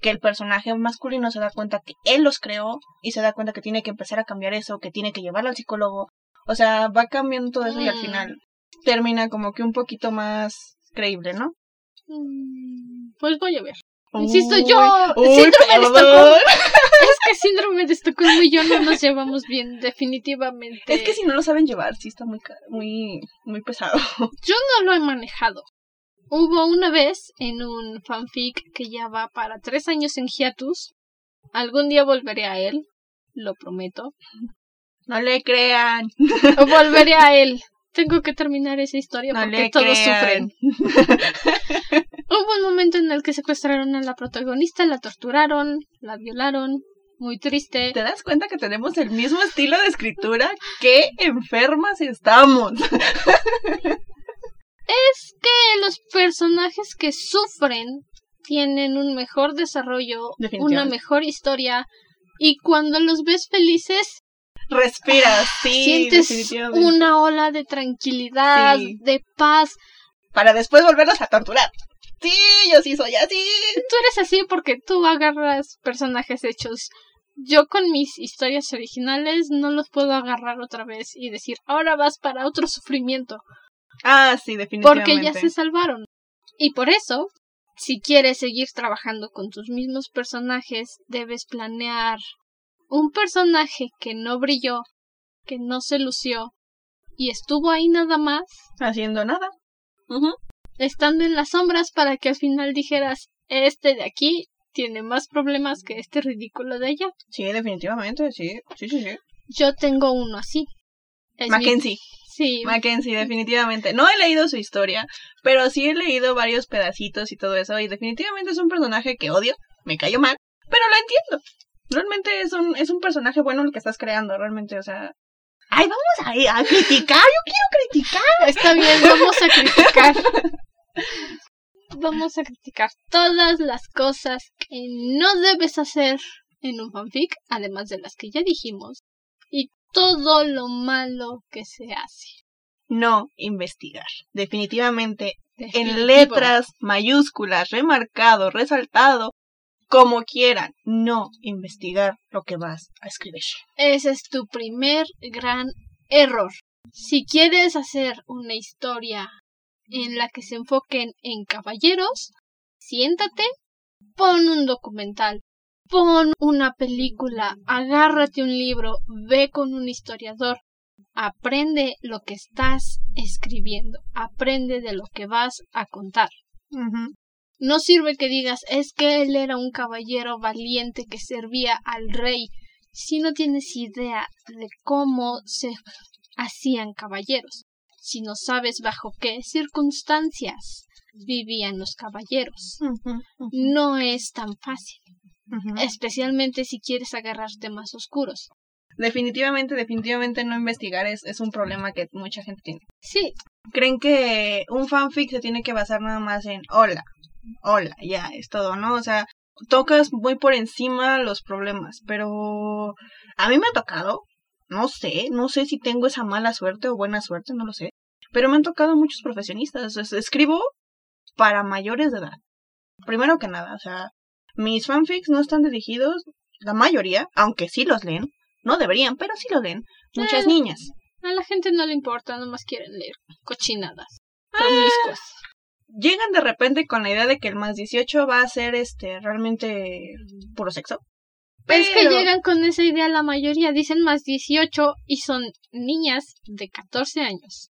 S2: que el personaje masculino se da cuenta que él los creó y se da cuenta que tiene que empezar a cambiar eso, que tiene que llevarlo al psicólogo. O sea, va cambiando todo eso y al
S1: Mm.
S2: final termina como que un poquito más creíble, ¿no?
S1: Mm, Pues voy a ver. Insisto,
S2: Uy,
S1: yo-
S2: uy,
S1: síndrome de. Estocolmo. Es que síndrome de Estocolmo y yo no nos llevamos bien, definitivamente.
S2: Es que si no lo saben llevar, sí está muy, muy, muy pesado.
S1: Yo no lo he manejado. Hubo una vez en un fanfic que ya va para tres años en hiatus. Algún día volveré a él, lo prometo.
S2: No le crean.
S1: Volveré a él. Tengo que terminar esa historia
S2: No
S1: porque todos
S2: crean.
S1: sufren. Hubo un momento en el que secuestraron a la protagonista, la torturaron, la violaron. Muy triste.
S2: ¿Te das cuenta que tenemos el mismo estilo de escritura? ¡Qué enfermas estamos!
S1: Es que los personajes que sufren tienen un mejor desarrollo, una mejor historia. Y cuando los ves felices,
S2: Respiras, sí,
S1: sientes una ola de tranquilidad,
S2: Sí.
S1: de paz.
S2: Para después volverlos a torturar. Sí, yo sí soy así.
S1: Tú eres así porque tú agarras personajes hechos. Yo con mis historias originales no los puedo agarrar otra vez y decir, ahora vas para otro sufrimiento,
S2: Ah, sí, definitivamente.
S1: porque ya se salvaron. Y por eso, si quieres seguir trabajando con tus mismos personajes, debes planear un personaje que no brilló, que no se lució y estuvo ahí nada más
S2: Haciendo nada. Ujú.
S1: Estando en las sombras para que al final dijeras, este de aquí tiene más problemas que este ridículo de allá.
S2: Sí, definitivamente, sí. Sí, sí, sí.
S1: Yo tengo uno así. Es mi-
S2: Mackenzie.
S1: Sí,
S2: Mackenzie, definitivamente. No he leído su historia, pero sí he leído varios pedacitos y todo eso. Y definitivamente es un personaje que odio, me cayó mal, pero lo entiendo. Realmente es un, es un personaje bueno el que estás creando, realmente, o sea. Ay, vamos a, a criticar, yo quiero criticar.
S1: está bien, vamos a criticar. Vamos a criticar todas las cosas que no debes hacer en un fanfic, además de las que ya dijimos, y todo lo malo que se hace.
S2: No investigar. Definitivamente en letras mayúsculas, remarcado, resaltado, como quieran, no investigar lo que vas a escribir.
S1: Ese es tu primer gran error. Si quieres hacer una historia en la que se enfoquen en caballeros, siéntate, pon un documental, pon una película, agárrate un libro, ve con un historiador, aprende lo que estás escribiendo, aprende de lo que vas a contar. No sirve que digas es que él era un caballero valiente que servía al rey si no tienes idea de cómo se hacían caballeros, si no sabes bajo qué circunstancias vivían los caballeros. No es tan fácil, especialmente si quieres agarrar temas oscuros.
S2: Definitivamente, definitivamente no investigar es, es un problema que mucha gente tiene.
S1: Sí,
S2: Creen que un fanfic se tiene que basar nada más en hola, hola, ya, es todo, ¿no? O sea, tocas muy por encima los problemas, pero a mí me ha tocado, no sé, no sé si tengo esa mala suerte o buena suerte, no lo sé, pero me han tocado muchos profesionistas. Es- escribo para mayores de edad. Primero que nada, o sea, mis fanfics no están dirigidos, la mayoría, aunque sí los leen, no deberían, pero sí los leen, muchas
S1: Eh.
S2: niñas.
S1: a la gente no le importa, nomás quieren leer cochinadas, promiscuas.
S2: Llegan de repente con la idea de que el más 18 va a ser este realmente puro sexo.
S1: Es que llegan con esa idea la mayoría, dicen más 18 y son niñas de 14 años.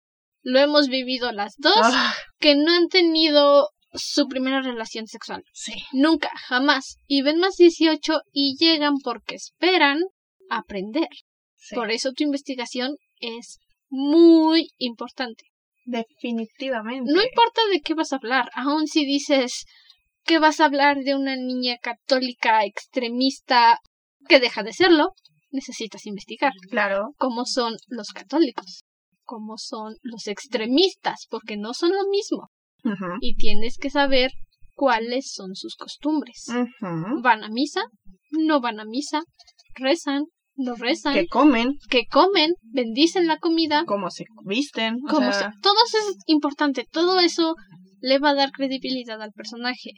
S1: Lo hemos vivido las dos,
S2: Ah,
S1: que no han tenido su primera relación sexual.
S2: sí.
S1: Nunca, jamás. Y ven más 18 y llegan porque esperan aprender.
S2: sí,
S1: Por eso tu investigación es muy importante.
S2: Definitivamente.
S1: No importa de qué vas a hablar, aun si dices que vas a hablar de una niña católica extremista que deja de serlo, necesitas investigar
S2: Claro.
S1: cómo son los católicos, cómo son los extremistas, porque no son lo mismo. Y tienes que saber cuáles son sus costumbres. ¿Van a misa? ¿No van a misa? ¿Rezan? ¿No rezan?
S2: Que comen,
S1: ¿Qué comen? ¿Bendicen la comida?
S2: cómo se visten. o
S1: ¿Cómo
S2: sea,
S1: se- Todo eso es importante. Todo eso le va a dar credibilidad al personaje.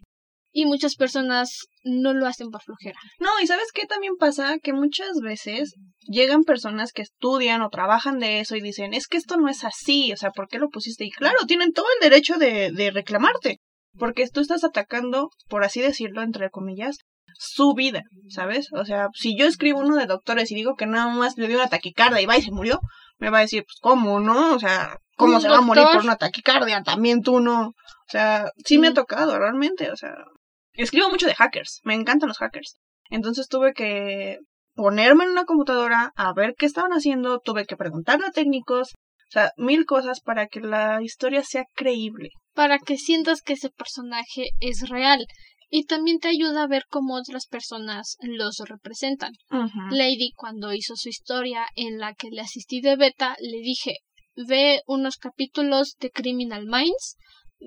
S1: Y muchas personas no lo hacen por flojera.
S2: No, y ¿sabes qué también pasa? Que muchas veces llegan personas que estudian o trabajan de eso y dicen, es que esto no es así, o sea, ¿por qué lo pusiste? Y claro, tienen todo el derecho de, de reclamarte, porque tú estás atacando, por así decirlo, entre comillas, su vida, ¿sabes? O sea, si yo escribo uno de doctores y digo que nada más le dio una taquicardia y va y se murió, me va a decir, pues, ¿cómo, no? O sea, ¿cómo se va a morir por una taquicardia? También tú no. O sea, sí me ha tocado, realmente, o sea. Escribo mucho de hackers, me encantan los hackers. Entonces tuve que ponerme en una computadora a ver qué estaban haciendo, tuve que preguntarle a técnicos, o sea, mil cosas para que la historia sea creíble.
S1: Para que sientas que ese personaje es real. Y también te ayuda a ver cómo otras personas los representan. Lady, cuando hizo su historia en la que le asistí de beta, le dije, ve unos capítulos de Criminal Minds,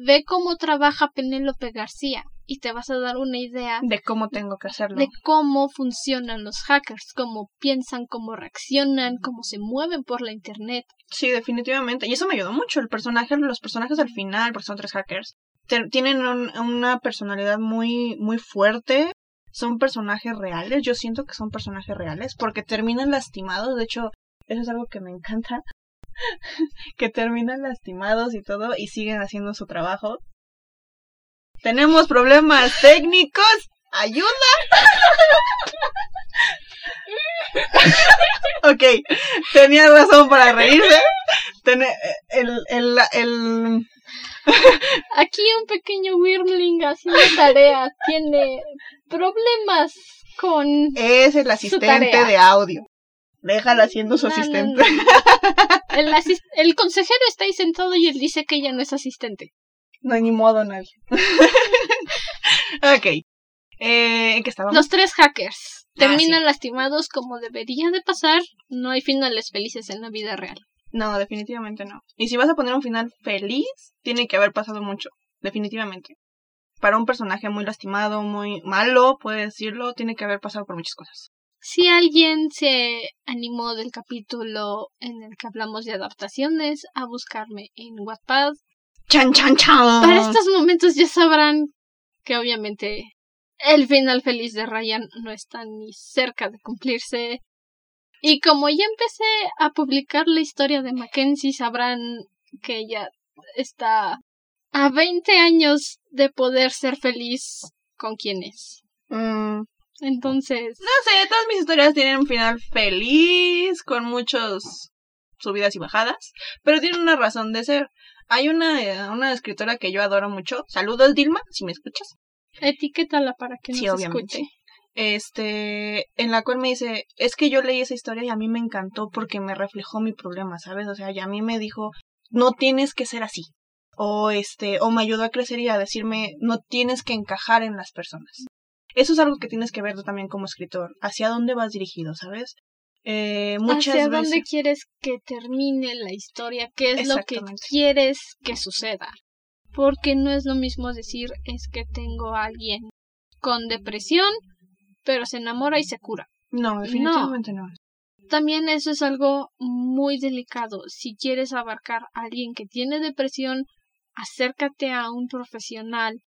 S1: ve cómo trabaja Penélope García y te vas a dar una idea
S2: De cómo tengo que hacerlo.
S1: de cómo funcionan los hackers, cómo piensan, cómo reaccionan, cómo se mueven por la internet.
S2: Sí, definitivamente. Y eso me ayudó mucho. El personaje, los personajes al final, porque son tres hackers, tienen un- una personalidad muy, muy fuerte. Son personajes reales. Yo siento que son personajes reales porque terminan lastimados. De hecho, eso es algo que me encanta. que terminan lastimados y todo y siguen haciendo su trabajo. Tenemos problemas técnicos. ¡Ayuda! ok, tenía razón para reírse. Tene- el, el, el,
S1: Aquí un pequeño Wyrmling haciendo tarea tiene problemas con...
S2: es el asistente de audio. Déjala haciendo su
S1: No,
S2: asistente.
S1: no, no. El, asis- el consejero está ahí sentado y él dice que ella no es asistente.
S2: No hay ni modo nadie. ok. Eh, ¿En qué estábamos?
S1: Los tres hackers
S2: Ah,
S1: terminan lastimados como debería de pasar. No hay finales felices en la vida real.
S2: No, definitivamente no. Y si vas a poner un final feliz, tiene que haber pasado mucho. Definitivamente. Para un personaje muy lastimado, muy malo, puede decirlo, tiene que haber pasado por muchas cosas.
S1: Si alguien se animó del capítulo en el que hablamos de adaptaciones a buscarme en Wattpad,
S2: Chan, chan, chan.
S1: Para estos momentos ya sabrán que obviamente el final feliz de Ryan no está ni cerca de cumplirse. Y como ya empecé a publicar la historia de Mackenzie, sabrán que ella está a 20 años de poder ser feliz con quien es.
S2: Mm,
S1: Entonces,
S2: no sé, todas mis historias tienen un final feliz, con muchos subidas y bajadas, pero tienen una razón de ser. Hay una, una escritora que yo adoro mucho. Saludos, Dilma, si me escuchas.
S1: etiquétala para que
S2: Sí,
S1: nos
S2: obviamente.
S1: escuche.
S2: Este, en la cual me dice, es que yo leí esa historia y a mí me encantó porque me reflejó mi problema, ¿sabes? O sea, y a mí me dijo, no tienes que ser así. O este, o me ayudó a crecer y a decirme, no tienes que encajar en las personas. Eso es algo que tienes que ver tú también como escritor. ¿Hacia dónde vas dirigido, sabes? Eh, muchas
S1: ¿Hacia
S2: veces.
S1: dónde quieres que termine la historia? ¿Qué es lo que quieres que suceda? Porque no es lo mismo decir es que tengo a alguien con depresión, pero se enamora y se cura.
S2: No, definitivamente no.
S1: También eso es algo muy delicado. Si quieres abarcar a alguien que tiene depresión, acércate a un profesional,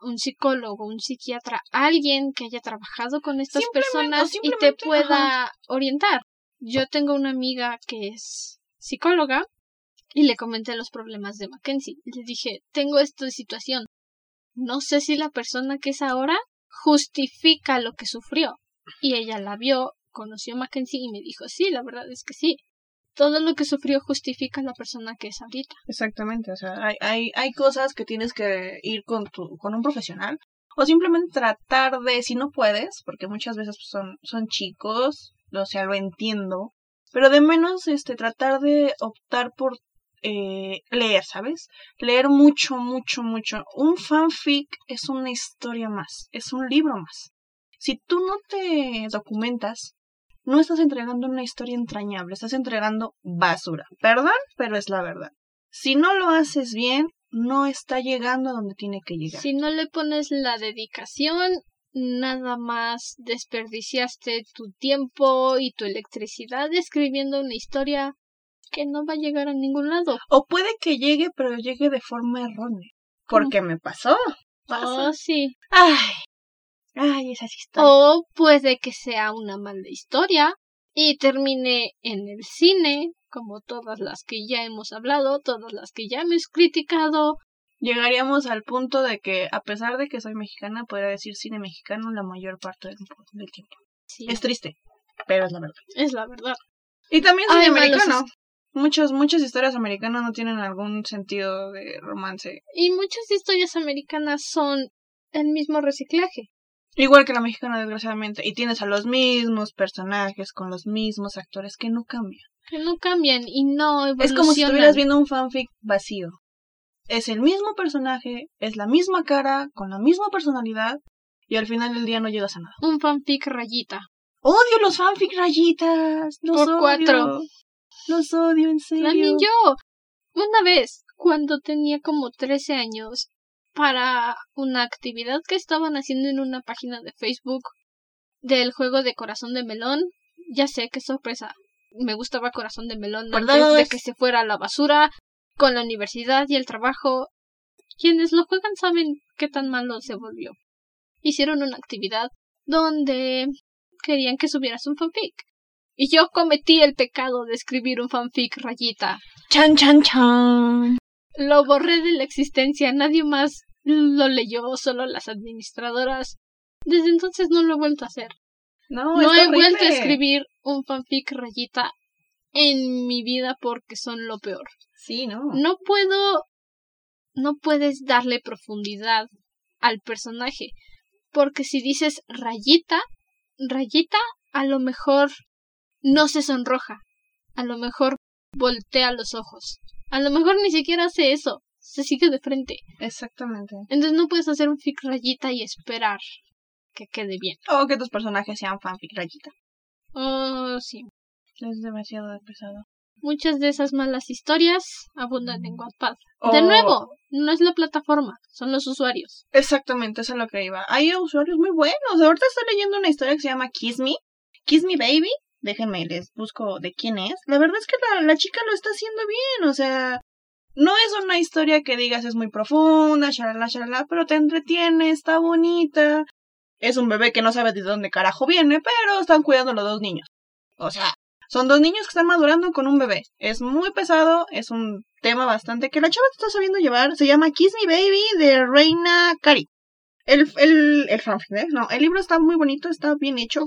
S1: un psicólogo, un psiquiatra, alguien que haya trabajado con estas personas y te pueda orientar. Yo tengo una amiga que es psicóloga y le comenté los problemas de Mackenzie. Le dije, tengo esta situación. No sé si la persona que es ahora justifica lo que sufrió. Y ella la vio, conoció a Mackenzie y me dijo, sí, la verdad es que sí. Todo lo que sufrió justifica la persona que es ahorita.
S2: Exactamente, o sea, hay, hay, hay cosas que tienes que ir con, tu, con un profesional o simplemente tratar de, si no puedes, porque muchas veces pues, son, son chicos, o sea, lo entiendo, pero de menos este, tratar de optar por eh, leer, ¿sabes? Leer mucho, mucho, mucho. Un fanfic es una historia más, es un libro más. Si tú no te documentas, no estás entregando una historia entrañable, estás entregando basura. Perdón, pero es la verdad. Si no lo haces bien, no está llegando a donde tiene que llegar.
S1: Si no le pones la dedicación, nada más desperdiciaste tu tiempo y tu electricidad escribiendo una historia que no va a llegar a ningún lado.
S2: O puede que llegue, pero llegue de forma errónea. Porque me pasó. Pasa.
S1: Oh, sí.
S2: Ay. Ay, esas historias.
S1: O puede que sea una mala historia y termine en el cine, como todas las que ya hemos hablado, todas las que ya hemos criticado.
S2: Llegaríamos al punto de que, a pesar de que soy mexicana, podría decir cine mexicano la mayor parte del, del tiempo.
S1: Sí,
S2: Es triste, pero es la verdad.
S1: es la verdad.
S2: Y también cine
S1: malos
S2: americano. Muchas, muchas historias americanas no tienen algún sentido de romance.
S1: Y muchas historias americanas son el mismo reciclaje.
S2: Igual que la mexicana, desgraciadamente. Y tienes a los mismos personajes, con los mismos actores, que no cambian.
S1: que no cambian y no evolucionan.
S2: Es como si estuvieras viendo un fanfic vacío. Es el mismo personaje, es la misma cara, con la misma personalidad, y al final del día no llegas a nada.
S1: un fanfic rayita.
S2: Odio los fanfic rayitas. Los
S1: Por
S2: odio.
S1: cuatro.
S2: Los odio, en serio.
S1: También yo. Una vez, cuando tenía como 13 años, para una actividad que estaban haciendo en una página de Facebook del juego de Corazón de Melón, ya sé qué sorpresa. Me gustaba Corazón de Melón
S2: Por
S1: antes de que se fuera a la basura, con la universidad y el trabajo. Quienes lo juegan saben qué tan malo se volvió. Hicieron una actividad donde querían que subieras un fanfic. Y yo cometí el pecado de escribir un fanfic rayita.
S2: Chan, chan, chan.
S1: Lo borré de la existencia, nadie más lo leyó, solo las administradoras. Desde entonces no lo he vuelto a hacer.
S2: No,
S1: No, he vuelto a escribir un fanfic rayita en mi vida porque son lo peor.
S2: Sí, no.
S1: No puedo. No puedes darle profundidad al personaje. Porque si dices rayita, rayita, a lo mejor no se sonroja. A lo mejor voltea los ojos. A lo mejor ni siquiera hace eso. Se sigue de frente.
S2: Exactamente.
S1: Entonces no puedes hacer un fic rayita y esperar que quede bien.
S2: O que tus personajes sean fanfic rayita.
S1: Oh, sí.
S2: Es demasiado pesado.
S1: Muchas de esas malas historias abundan en Wattpad. De
S2: O-
S1: nuevo, no es la plataforma, son los usuarios.
S2: Exactamente, eso es lo que iba. Hay usuarios muy buenos. Ahorita estoy leyendo una historia que se llama Kiss Me. Kiss Me Baby. Déjenme, les busco de quién es. La verdad es que la, la chica lo está haciendo bien. O sea, no es una historia que digas es muy profunda, shalala, shalala, pero te entretiene, está bonita. Es un bebé que no sabe de dónde carajo viene, pero están cuidando los dos niños. O sea, son dos niños que están madurando con un bebé. Es muy pesado, es un tema bastante que la chava te está sabiendo llevar. Se llama Kiss Me Baby de Reina Cari. El, el, el fanfic, ¿eh? No, el libro está muy bonito, está bien hecho.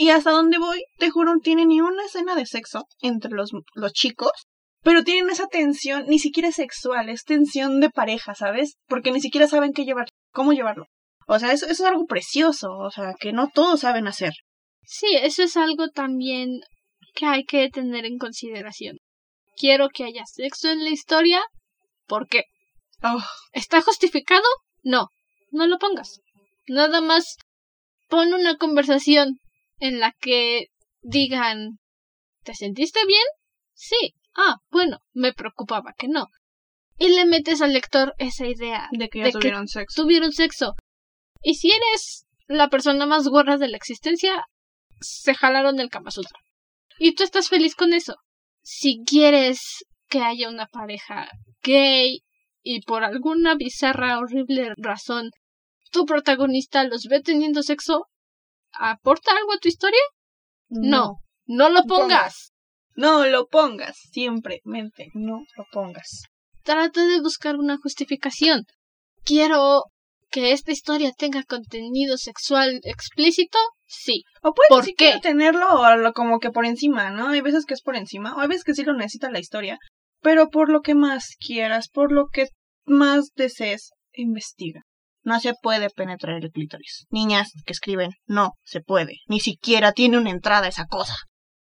S2: Y hasta donde voy, te juro, no tiene ni una escena de sexo entre los, los chicos. Pero tienen esa tensión, ni siquiera es sexual, es tensión de pareja, ¿sabes? Porque ni siquiera saben qué llevar, cómo llevarlo. O sea, eso, eso es algo precioso, o sea, que no todos saben hacer.
S1: Sí, eso es algo también que hay que tener en consideración. Quiero que haya sexo en la historia. ¿Por qué?
S2: Oh,
S1: ¿Está justificado? No, no lo pongas. Nada más pon una conversación en la que digan ¿Te sentiste bien? Sí. Ah, bueno, me preocupaba que no. Y le metes al lector esa idea
S2: de que ya tuvieron sexo.
S1: tuvieron sexo. Y si eres la persona más gorda de la existencia, se jalaron del Kama Sutra. Y tú estás feliz con eso. Si quieres que haya una pareja gay y por alguna bizarra, horrible razón tu protagonista los ve teniendo sexo, ¿aporta algo a tu historia? No, no, lo pongas.
S2: No lo pongas, siempre, mente, no lo pongas.
S1: Trata de buscar una justificación. Quiero que esta historia tenga contenido sexual explícito, sí.
S2: O puede
S1: ¿Por
S2: sí
S1: qué?
S2: tenerlo o lo- como que por encima, ¿no? Hay veces que es por encima, o hay veces que sí lo necesita la historia. Pero por lo que más quieras, por lo que más desees, investiga. No se puede penetrar el clítoris. Niñas que escriben, no se puede. Ni siquiera tiene una entrada esa cosa.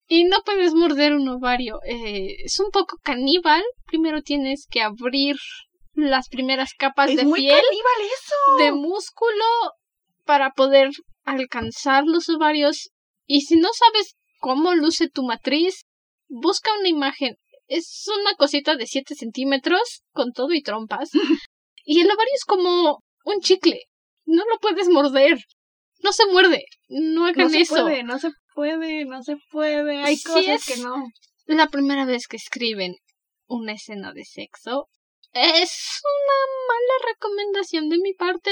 S1: Y no puedes morder un ovario. Eh, es un poco caníbal. Primero tienes que abrir las primeras capas
S2: es
S1: de
S2: muy
S1: piel,
S2: caníbal eso.
S1: de músculo, para poder alcanzar los ovarios. Y si no sabes cómo luce tu matriz, busca una imagen. Es una cosita de 7 centímetros, con todo y trompas. y el ovario es como un chicle. No lo puedes morder. No se muerde. No hagan
S2: no se
S1: eso.
S2: puede, no se puede, no se puede. Hay cosas que no.
S1: la primera vez que escriben una escena de sexo. Es una mala recomendación de mi parte,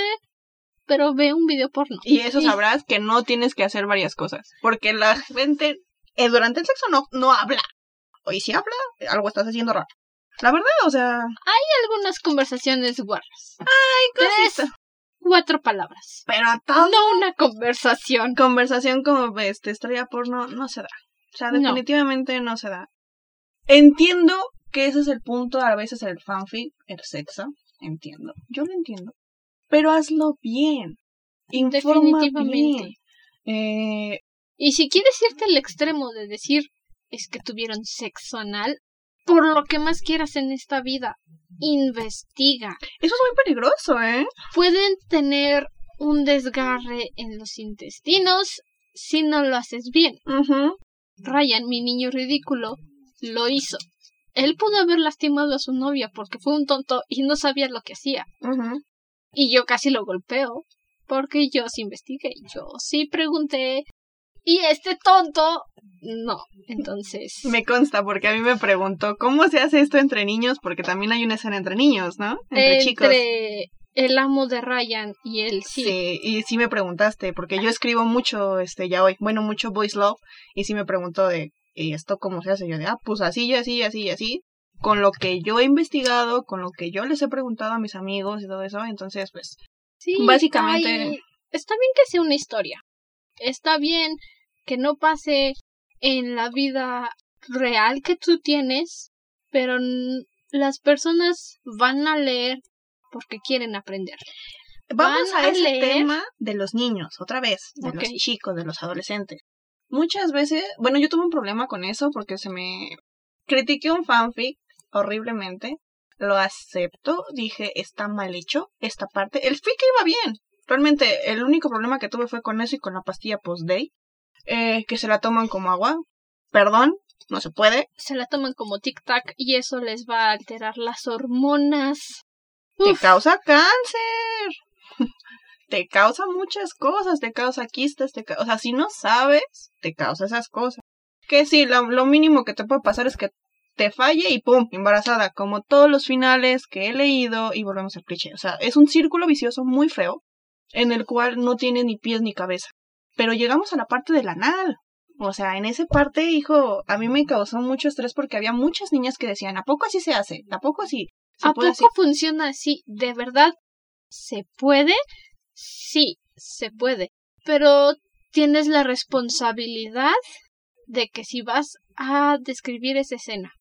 S1: pero ve un video porno.
S2: Y eso sabrás que no tienes que hacer varias cosas. Porque la gente eh, durante el sexo no, no habla. O y si habla, algo estás haciendo raro. La verdad, o sea,
S1: Hay algunas conversaciones guarras.
S2: hay
S1: Tres.
S2: cositas.
S1: Cuatro palabras.
S2: Pero todo
S1: No una conversación.
S2: conversación como este estrella porno no se da. O sea,
S1: No.
S2: definitivamente no. se da. Entiendo que ese es el punto, a veces el fanfic, el sexo. Entiendo. Yo lo entiendo. Pero hazlo bien. Informa
S1: Definitivamente.
S2: bien. Eh,
S1: Y si quieres irte al extremo de decir es que tuvieron sexo anal, por lo que más quieras en esta vida, investiga.
S2: eso es muy peligroso, ¿eh?
S1: pueden tener un desgarre en los intestinos si no lo haces bien.
S2: Ujú.
S1: Ryan, mi niño ridículo, lo hizo. Él pudo haber lastimado a su novia porque fue un tonto y no sabía lo que hacía.
S2: Ujú.
S1: Y yo casi lo golpeo porque yo sí investigué, yo sí pregunté. Y este tonto, no. Entonces,
S2: Me consta porque a mí me preguntó cómo se hace esto entre niños, porque también hay una escena entre niños, ¿no? Entre, chicos.
S1: entre el amo de Ryan y él, sí.
S2: Sí, y sí me preguntaste, porque yo escribo mucho, este, ya hoy, bueno, mucho voice love, y sí me preguntó de, ¿y esto cómo se hace? Yo de, ah, pues así, y así, y así, y así, con lo que yo he investigado, con lo que yo les he preguntado a mis amigos y todo eso, entonces, pues,
S1: Sí,
S2: Básicamente-.
S1: Está bien que sea una historia. Está bien que no pase en la vida real que tú tienes, pero las personas van a leer porque quieren aprender.
S2: vamos
S1: Van
S2: a ese
S1: leer.
S2: tema de los niños, otra vez, de los chicos, de los adolescentes. Muchas veces, bueno, yo tuve un problema con eso porque se me critiqué un fanfic horriblemente, lo acepto, dije, está mal hecho esta parte. El fic iba bien. Realmente el único problema que tuve fue con eso y con la pastilla post-day, eh, que se la toman como agua. Perdón, no se puede.
S1: Se la toman como tic-tac y eso les va a alterar las hormonas.
S2: Te causa cáncer. te causa muchas cosas, te causa quistes, te ca- o sea, si no sabes, te causa esas cosas. Que sí, lo, lo mínimo que te puede pasar es que te falle y ¡pum! embarazada, como todos los finales que he leído y volvemos al cliché. O sea, es un círculo vicioso muy feo en el cual no tiene ni pies ni cabeza. Pero llegamos a la parte del anal. O sea, en esa parte, hijo, a mí me causó mucho estrés porque había muchas niñas que decían, ¿a poco así se hace? ¿A poco así?
S1: ¿A poco funciona así? ¿De verdad se puede? Sí, se puede. Pero tienes la responsabilidad de que si vas a describir esa escena,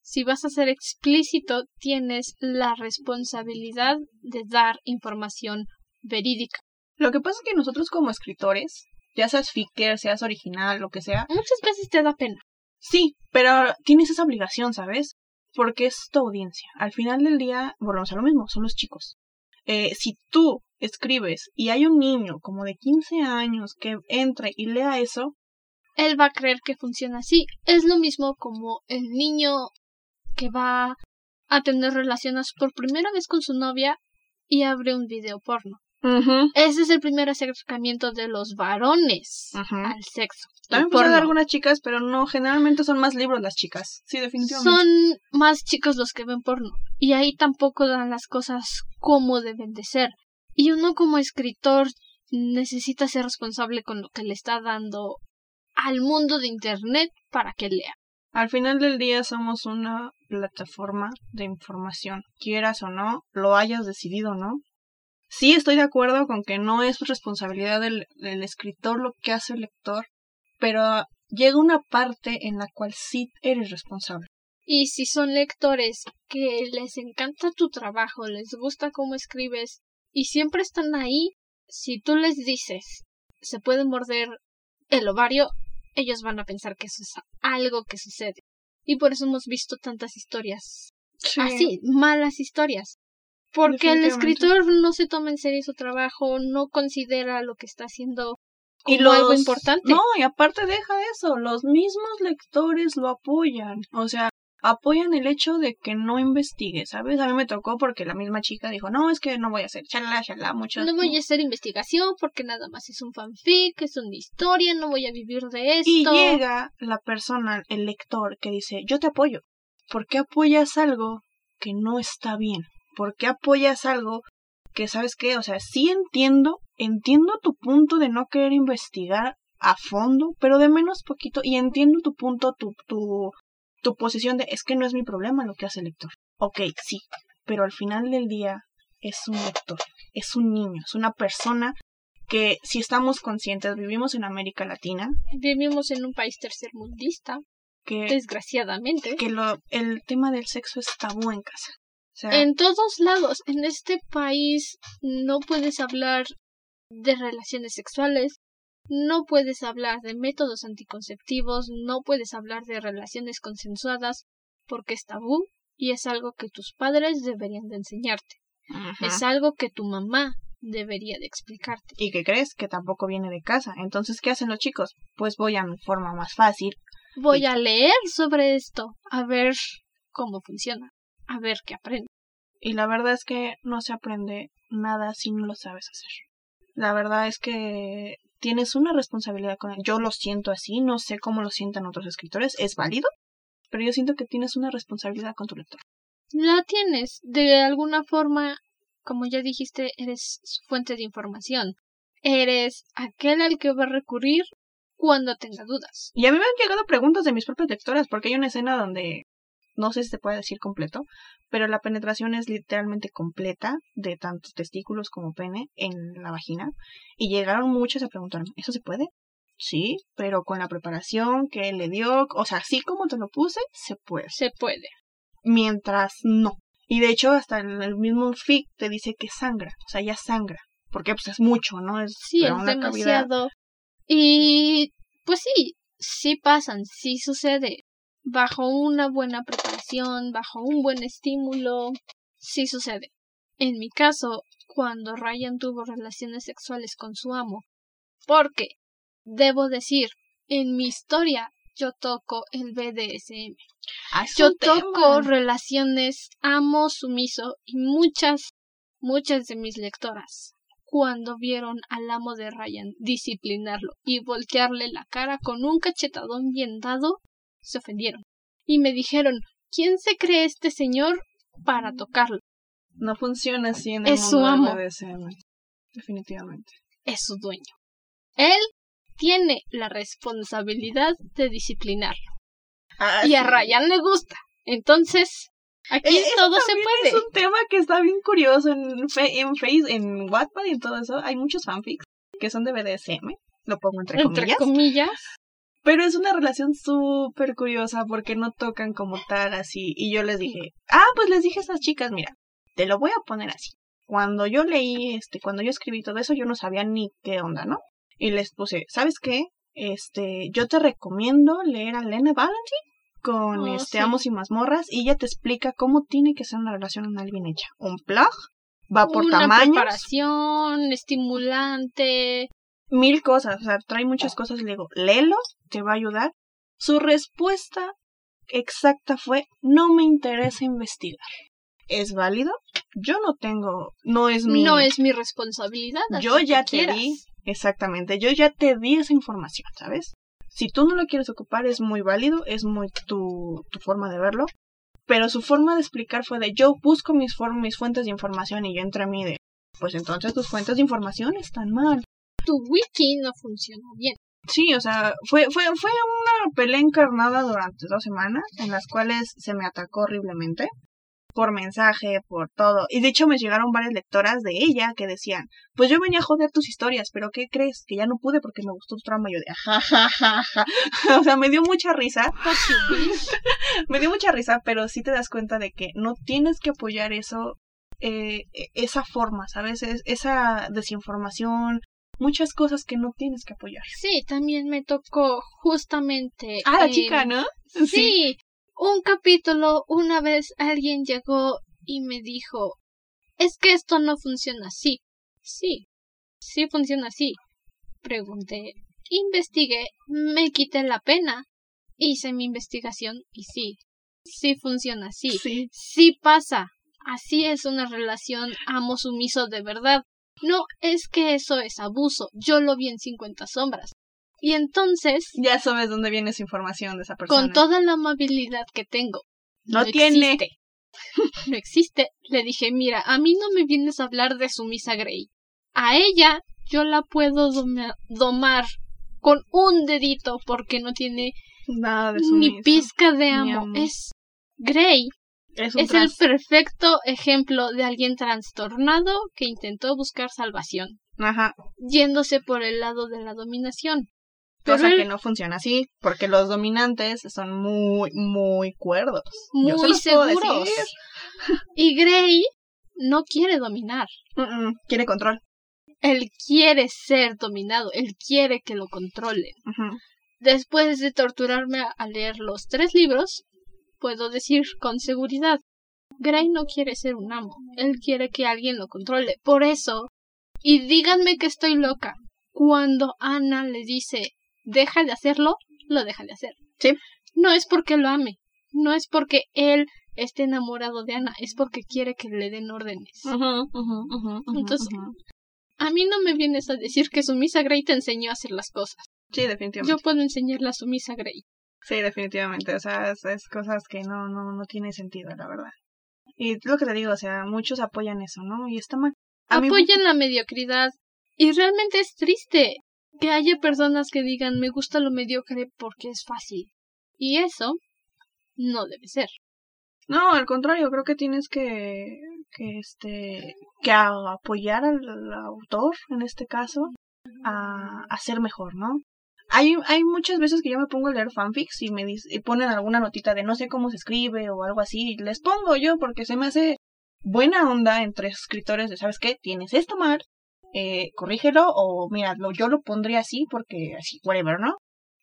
S1: si vas a ser explícito, tienes la responsabilidad de dar información verídica.
S2: Lo que pasa es que nosotros como escritores, ya seas ficker, seas original, lo que sea,
S1: muchas veces te da pena.
S2: Sí, pero tienes esa obligación, ¿sabes? Porque es tu audiencia. Al final del día, volvemos a lo mismo, son los chicos. Eh, si tú escribes y hay un niño como de 15 años que entre y lea eso,
S1: él va a creer que funciona así. Es lo mismo como el niño que va a tener relaciones por primera vez con su novia y abre un video porno. Ese es el primer acercamiento de los varones al sexo.
S2: También puede algunas chicas, pero no, generalmente son más libros las chicas. Sí, definitivamente.
S1: Son más chicos los que ven porno. Y ahí tampoco dan las cosas como deben de ser. Y uno como escritor necesita ser responsable con lo que le está dando al mundo de Internet para que lea.
S2: Al final del día somos una plataforma de información, quieras o no, lo hayas decidido o no. Sí estoy de acuerdo con que no es responsabilidad del, del escritor lo que hace el lector, pero llega una parte en la cual sí eres responsable.
S1: Y si son lectores que les encanta tu trabajo, les gusta cómo escribes y siempre están ahí, si tú les dices se puede morder el ovario, ellos van a pensar que eso es algo que sucede. Y por eso hemos visto tantas historias así, malas historias. Porque el escritor no se toma en serio su trabajo, no considera lo que está haciendo como algo importante.
S2: No, y aparte deja eso, los mismos lectores lo apoyan. O sea, apoyan el hecho de que no investigue, ¿sabes? A mí me tocó porque la misma chica dijo, no, es que no voy a hacer, chalala, chalala, mucho.
S1: No voy a hacer investigación porque nada más es un fanfic, es una historia, no voy a vivir de esto.
S2: Y llega la persona, el lector, que dice, yo te apoyo. ¿Por qué apoyas algo que no está bien? ¿Por qué apoyas algo que, sabes qué? O sea, sí entiendo, entiendo tu punto de no querer investigar a fondo, pero de menos poquito, y entiendo tu punto, tu, tu, tu posición de es que no es mi problema lo que hace el lector. Ok, sí, pero al final del día es un lector, es un niño, es una persona que si estamos conscientes, vivimos en América Latina.
S1: Vivimos en un país tercermundista. Que, desgraciadamente.
S2: Que lo, el tema del sexo es tabú en casa.
S1: En todos lados. En este país no puedes hablar de relaciones sexuales, no puedes hablar de métodos anticonceptivos, no puedes hablar de relaciones consensuadas porque es tabú y es algo que tus padres deberían de enseñarte. Es algo que tu mamá debería de explicarte.
S2: ¿Y qué crees? Que tampoco viene de casa. Entonces, ¿qué hacen los chicos? Pues voy a mi forma más fácil.
S1: Voy a leer sobre esto, a ver cómo funciona, a ver qué aprendo.
S2: Y la verdad es que no se aprende nada si no lo sabes hacer. La verdad es que tienes una responsabilidad con él. Yo lo siento así, no sé cómo lo sientan otros escritores, es válido, pero yo siento que tienes una responsabilidad con tu lector.
S1: La tienes, de alguna forma, como ya dijiste, eres su fuente de información. Eres aquel al que va a recurrir cuando tenga dudas.
S2: Y a mí me han llegado preguntas de mis propias lectoras, porque hay una escena donde no sé si se puede decir completo, pero la penetración es literalmente completa de tantos testículos como pene en la vagina. Y llegaron muchos a preguntarme, ¿eso se puede? Sí, pero con la preparación que le dio, o sea, así como te lo puse, se puede.
S1: Se puede.
S2: Mientras no. Y de hecho, hasta el mismo FIC te dice que sangra, o sea, ya sangra. Porque pues es mucho, ¿no? Es
S1: sí, es demasiado. Y pues sí, sí pasan, sí sucede bajo una buena preparación, bajo un buen estímulo, sí sucede. En mi caso, cuando Ryan tuvo relaciones sexuales con su amo, porque, debo decir, en mi historia yo toco el BDSM. Ah, yo toco relaciones amo sumiso y muchas, muchas de mis lectoras, cuando vieron al amo de Ryan disciplinarlo y voltearle la cara con un cachetadón bien dado, se ofendieron y me dijeron ¿Quién se cree este señor para tocarlo?
S2: No funciona así en el
S1: Es su
S2: mundo
S1: amo.
S2: del BDSM. Definitivamente.
S1: Es su dueño. Él tiene la responsabilidad de disciplinarlo.
S2: Ah,
S1: Y a. Ryan le gusta. Entonces, aquí
S2: Eh,
S1: todo se puede.
S2: Es un tema que está bien curioso en, fe- en Face, en Wattpad y en todo eso. Hay muchos fanfics que son de BDSM. Lo pongo entre,
S1: Entre
S2: comillas.
S1: comillas.
S2: Pero es una relación súper curiosa porque no tocan como tal así. Y yo les dije, ah, pues les dije a esas chicas, mira, te lo voy a poner así. Cuando yo leí, este, cuando yo escribí todo eso, yo no sabía ni qué onda, ¿no? Y les puse, ¿sabes qué? Este, yo te recomiendo leer a Lena Valentine con
S1: Oh,
S2: este
S1: sí.
S2: Amos y Mazmorras y ella te explica cómo tiene que ser una relación anal bien hecha. Un plug, va por
S1: Una
S2: tamaños,
S1: preparación, estimulante.
S2: Mil cosas, o sea, trae muchas cosas y le digo, léelo, te va a ayudar. Su respuesta exacta fue, no me interesa investigar. ¿Es válido? Yo no tengo, no es mi...
S1: No es mi responsabilidad.
S2: Yo ya te
S1: quieras.
S2: di, exactamente, yo ya te di esa información, ¿sabes? Si tú no lo quieres ocupar es muy válido, es muy tu, tu forma de verlo, pero su forma de explicar fue de yo busco mis, form- mis fuentes de información y yo entre mí de, pues entonces tus fuentes de información están mal.
S1: Tu wiki no funciona bien.
S2: Sí, o sea, fue, fue, fue una pelea encarnada durante dos semanas en las cuales se me atacó horriblemente. Por mensaje, por todo. Y de hecho me llegaron varias lectoras de ella que decían, pues yo venía a joder tus historias, pero ¿qué crees? Que ya no pude porque me gustó tu trama. Y yo de, ja, ja, ja, ja. O sea, me dio mucha risa. Me dio mucha risa, pero sí te das cuenta de que no tienes que apoyar eso, eh, esa forma, ¿sabes? Es- esa desinformación, muchas cosas que no tienes que apoyar.
S1: Sí, también me tocó justamente.
S2: Ah, la
S1: en-
S2: chica, ¿no?
S1: Sí, un capítulo, una vez alguien llegó y me dijo, es que esto no funciona así. Sí, sí funciona así. Pregunté, investigué, me quité la pena, hice mi investigación y sí, sí funciona así.
S2: Sí.
S1: Sí pasa. Así es una relación amo-sumiso de verdad. No es que eso es abuso. Yo lo vi en 50 sombras. Y entonces,
S2: Ya sabes dónde viene esa información de esa persona.
S1: con toda la amabilidad que tengo,
S2: No tiene.
S1: existe. No existe. Le dije, mira, a mí no me vienes a hablar de sumisa Grey. A ella yo la puedo doma- domar con un dedito porque no tiene
S2: Nada de
S1: ni
S2: sumiso.
S1: pizca de
S2: Ni
S1: amo.
S2: amo.
S1: Es Grey
S2: Es,
S1: el perfecto ejemplo de alguien trastornado que intentó buscar salvación,
S2: Ajá.
S1: yéndose por el lado de la dominación. Pero
S2: Cosa
S1: él-
S2: que no funciona así, porque los dominantes son muy, muy cuerdos. Yo se
S1: Muy
S2: puedo
S1: seguros.
S2: decir.
S1: Y Grey no quiere dominar.
S2: Quiere control.
S1: Él quiere ser dominado, él quiere que lo controlen.
S2: Ujú.
S1: Después de torturarme a leer los tres libros, puedo decir con seguridad, Grey no quiere ser un amo, él quiere que alguien lo controle. Por eso, y díganme que estoy loca, cuando Ana le dice, deja de hacerlo, lo deja de hacer.
S2: Sí.
S1: No es porque lo ame, no es porque él esté enamorado de Ana, es porque quiere que le den órdenes. Entonces. A mí no me vienes a decir que Sumisa Grey te enseñó a hacer las cosas.
S2: Sí, definitivamente.
S1: Yo puedo enseñarle a Sumisa Grey.
S2: Sí, definitivamente. O sea, es, es cosas que no, no, no tiene sentido, la verdad. Y lo que te digo, o sea, muchos apoyan eso, ¿no? Y está mal. A mí-
S1: Apoyan la mediocridad. Y realmente es triste que haya personas que digan me gusta lo mediocre porque es fácil. Y eso no debe ser.
S2: No, al contrario, creo que tienes que, que este, que a- apoyar al, al autor, en este caso, a, a ser mejor, ¿no? Hay, hay muchas veces que yo me pongo a leer fanfics y me dice, y ponen alguna notita de no sé cómo se escribe o algo así, y les pongo yo porque se me hace buena onda entre escritores de, ¿sabes qué? Tienes esto mal, eh, corrígelo, o mira, lo, yo lo pondría así porque así, whatever, ¿no?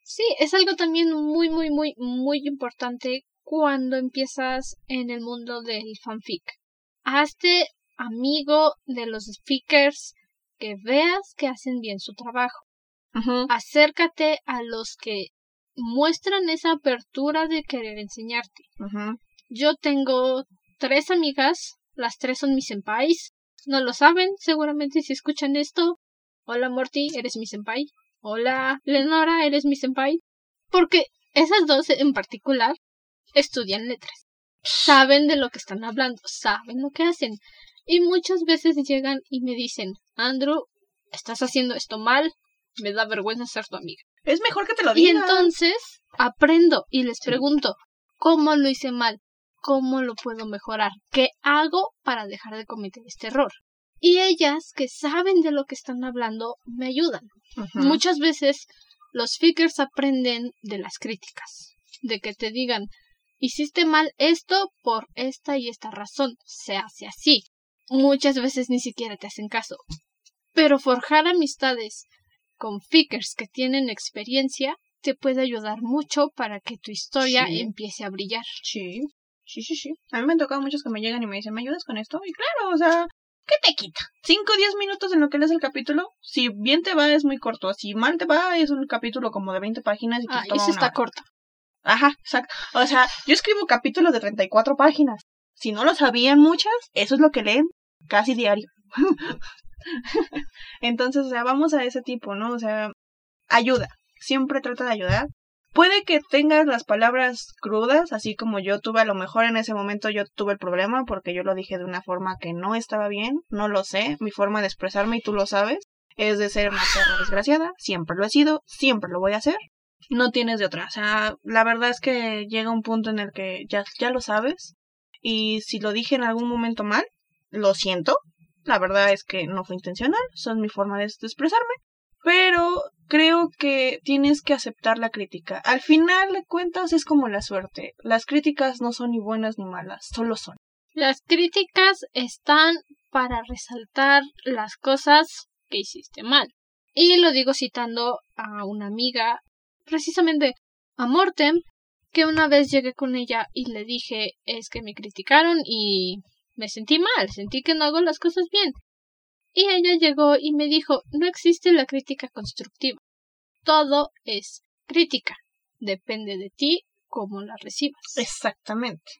S1: Sí, es algo también muy, muy, muy, muy importante cuando empiezas en el mundo del fanfic. Hazte amigo de los speakers que veas que hacen bien su trabajo. Acércate a los que muestran esa apertura de querer enseñarte. Yo tengo tres amigas, las tres son mis senpais. No lo saben, seguramente si escuchan esto. Hola Morty, eres mi senpai. Hola Lenora, eres mi senpai. Porque esas dos en particular estudian letras. saben de lo que están hablando, saben lo que hacen. Y muchas veces llegan y me dicen, Andrew, estás haciendo esto mal, me da vergüenza ser tu amiga.
S2: Es mejor que te lo
S1: Y
S2: diga.
S1: entonces aprendo y les pregunto, ¿cómo lo hice mal? ¿Cómo lo puedo mejorar? ¿Qué hago para dejar de cometer este error? Y ellas, que saben de lo que están hablando, me ayudan. Muchas veces los figures aprenden de las críticas, de que te digan, hiciste mal esto por esta y esta razón, se hace así. Muchas veces ni siquiera te hacen caso. Pero forjar amistades con figures que tienen experiencia te puede ayudar mucho para que tu historia
S2: Sí.
S1: empiece a brillar.
S2: Sí, sí, sí, sí. A mí me han tocado muchos que me llegan y me dicen, ¿me ayudas con esto? Y claro, o sea, ¿qué te quita? Cinco o diez minutos en lo que lees el capítulo. Si bien te va, es muy corto. Si mal te va, es un capítulo como de 20 páginas y te
S1: Ah,
S2: toma
S1: eso
S2: una
S1: está
S2: hora.
S1: corto.
S2: Ajá, exacto. O sea, yo escribo capítulos de 34 páginas. Si no lo sabían muchas, eso es lo que leen casi diario. Entonces, o sea, vamos a ese tipo, ¿no? O sea, ayuda. Siempre trata de ayudar. Puede que tengas las palabras crudas, así como yo tuve, a lo mejor en ese momento yo tuve el problema porque yo lo dije de una forma que no estaba bien, no lo sé, mi forma de expresarme y tú lo sabes, es de ser una perra desgraciada, siempre lo he sido, siempre lo voy a hacer, no tienes de otra, o sea, la verdad es que llega un punto en el que ya, ya lo sabes y si lo dije en algún momento mal, lo siento, la verdad es que no fue intencional, son mi forma de, expresarme, pero creo que tienes que aceptar la crítica. Al final de cuentas es como la suerte. Las críticas no son ni buenas ni malas, solo son.
S1: Las críticas están para resaltar las cosas que hiciste mal. Y lo digo citando a una amiga, precisamente a Mortem, que una vez llegué con ella y le dije es que me criticaron y me sentí mal, sentí que no hago las cosas bien. Y ella llegó y me dijo no existe la crítica constructiva. Todo es crítica. Depende de ti cómo la recibas.
S2: Exactamente.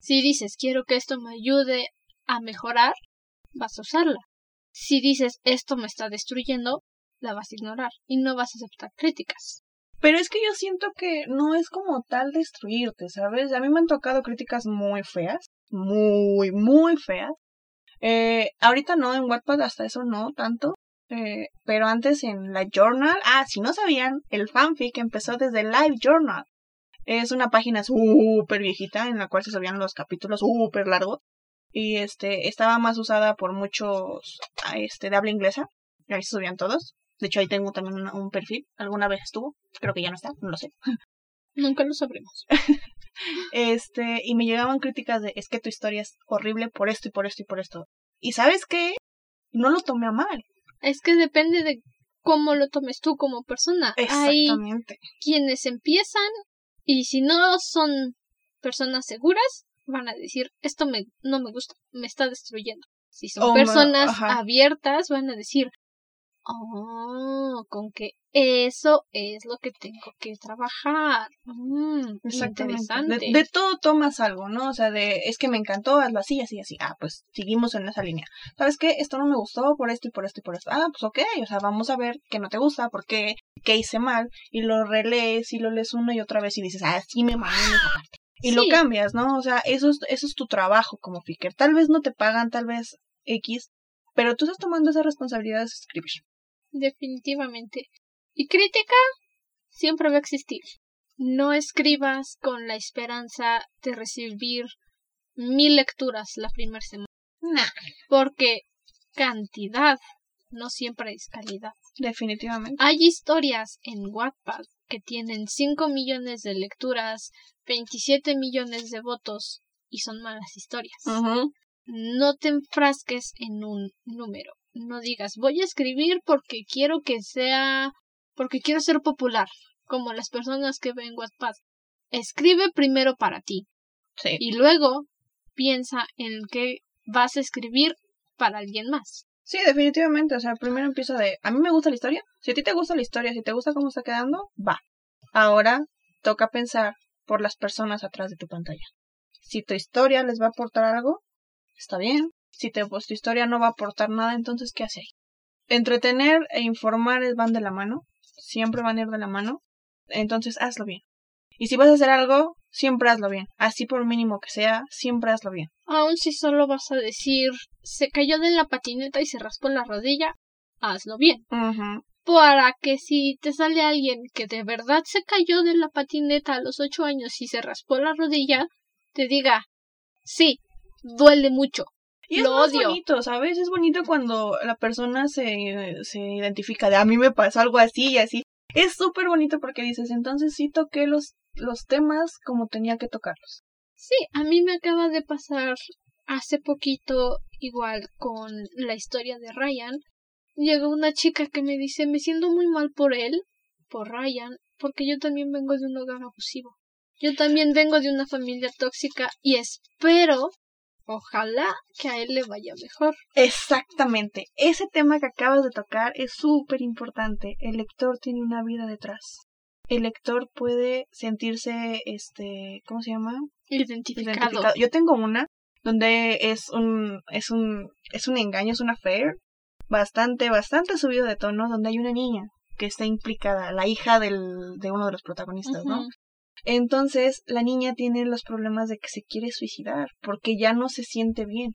S1: Si dices quiero que esto me ayude a mejorar, vas a usarla. Si dices esto me está destruyendo, la vas a ignorar y no vas a aceptar críticas.
S2: Pero es que yo siento que no es como tal destruirte, ¿sabes? A mí me han tocado críticas muy feas, muy, muy feas. Eh, ahorita no, en Wattpad hasta eso no tanto. Eh, pero antes en la Journal, ah, si no sabían, el fanfic empezó desde Live Journal. Es una página súper viejita en la cual se subían los capítulos súper largos. Y este, estaba más usada por muchos ah, este, de habla inglesa. Y ahí se subían todos. De hecho, ahí tengo también una- un perfil. Alguna vez estuvo. Creo que ya no está, no lo sé.
S1: Nunca lo sabremos.
S2: Este, y me llegaban críticas de es que tu historia es horrible por esto y por esto y por esto. Y sabes qué? No lo tomé a mal.
S1: Es que depende de cómo lo tomes tú como persona. Hay quienes empiezan y si no son personas seguras, van a decir esto me, no me gusta, me está destruyendo. Si son personas abiertas, van a decir, oh, con que eso es lo que tengo que trabajar. Mm, interesante.
S2: De, de todo tomas algo, ¿no? O sea, de es que me encantó, hazlo así, así, así. Ah, pues seguimos en esa línea. ¿Sabes qué? Esto no me gustó por esto y por esto y por esto. Ah, pues ok, o sea, vamos a ver qué no te gusta, por qué, qué hice mal. Y lo relees y lo lees una y otra vez y dices, ah, sí me mamé en esa parte. Y lo cambias, ¿no? O sea, eso es, eso es tu trabajo como picker. Tal vez no te pagan, tal vez X, pero tú estás tomando esa responsabilidad de escribir.
S1: Definitivamente. Y crítica siempre va a existir. No escribas con la esperanza de recibir mil lecturas la primera semana,
S2: Nah,
S1: porque cantidad no siempre es calidad.
S2: definitivamente.
S1: Hay historias en Wattpad que tienen 5 millones de lecturas, 27 millones de votos y son malas historias. No te enfrasques en un número. No digas, voy a escribir porque quiero que sea, porque quiero ser popular, como las personas que ven Wattpad. Escribe primero para ti
S2: Sí.
S1: y luego piensa en que vas a escribir para alguien más.
S2: Sí, definitivamente. O sea, primero empieza de, a mí me gusta la historia. Si a ti te gusta la historia, si te gusta cómo está quedando, va. Ahora toca pensar por las personas atrás de tu pantalla. Si tu historia les va a aportar algo, está bien. Si te, pues, tu historia no va a aportar nada, entonces, ¿qué hace ahí? Entretener e informar van de la mano. Siempre van a ir de la mano. Entonces, hazlo bien. Y si vas a hacer algo, siempre hazlo bien. Así por mínimo que sea, siempre hazlo bien.
S1: Aun si solo vas a decir, se cayó de la patineta y se raspó la rodilla, hazlo bien. Para que si te sale alguien que de verdad se cayó de la patineta a los ocho años y se raspó la rodilla, te diga, sí, duele mucho.
S2: Y
S1: lo
S2: es
S1: odio.
S2: bonito, ¿sabes? Es bonito cuando la persona se, se identifica de a mí me pasó algo así y así. Es súper bonito porque dices, entonces sí toqué los, los temas como tenía que tocarlos.
S1: Sí, a mí me acaba de pasar hace poquito igual con la historia de Ryan. Llegó una chica que me dice, me siento muy mal por él, por Ryan, porque yo también vengo de un hogar abusivo. Yo también vengo de una familia tóxica y espero, ojalá, que a él le vaya mejor.
S2: Exactamente. Ese tema que acabas de tocar es súper importante. El lector tiene una vida detrás. El lector puede sentirse, este, ¿cómo se llama?
S1: Identificado.
S2: Identificado. Yo tengo una donde es un, es un, es un engaño, es una affair bastante, bastante subido de tono, donde hay una niña que está implicada, la hija del, de uno de los protagonistas, ¿no? Entonces la niña tiene los problemas de que se quiere suicidar porque ya no se siente bien.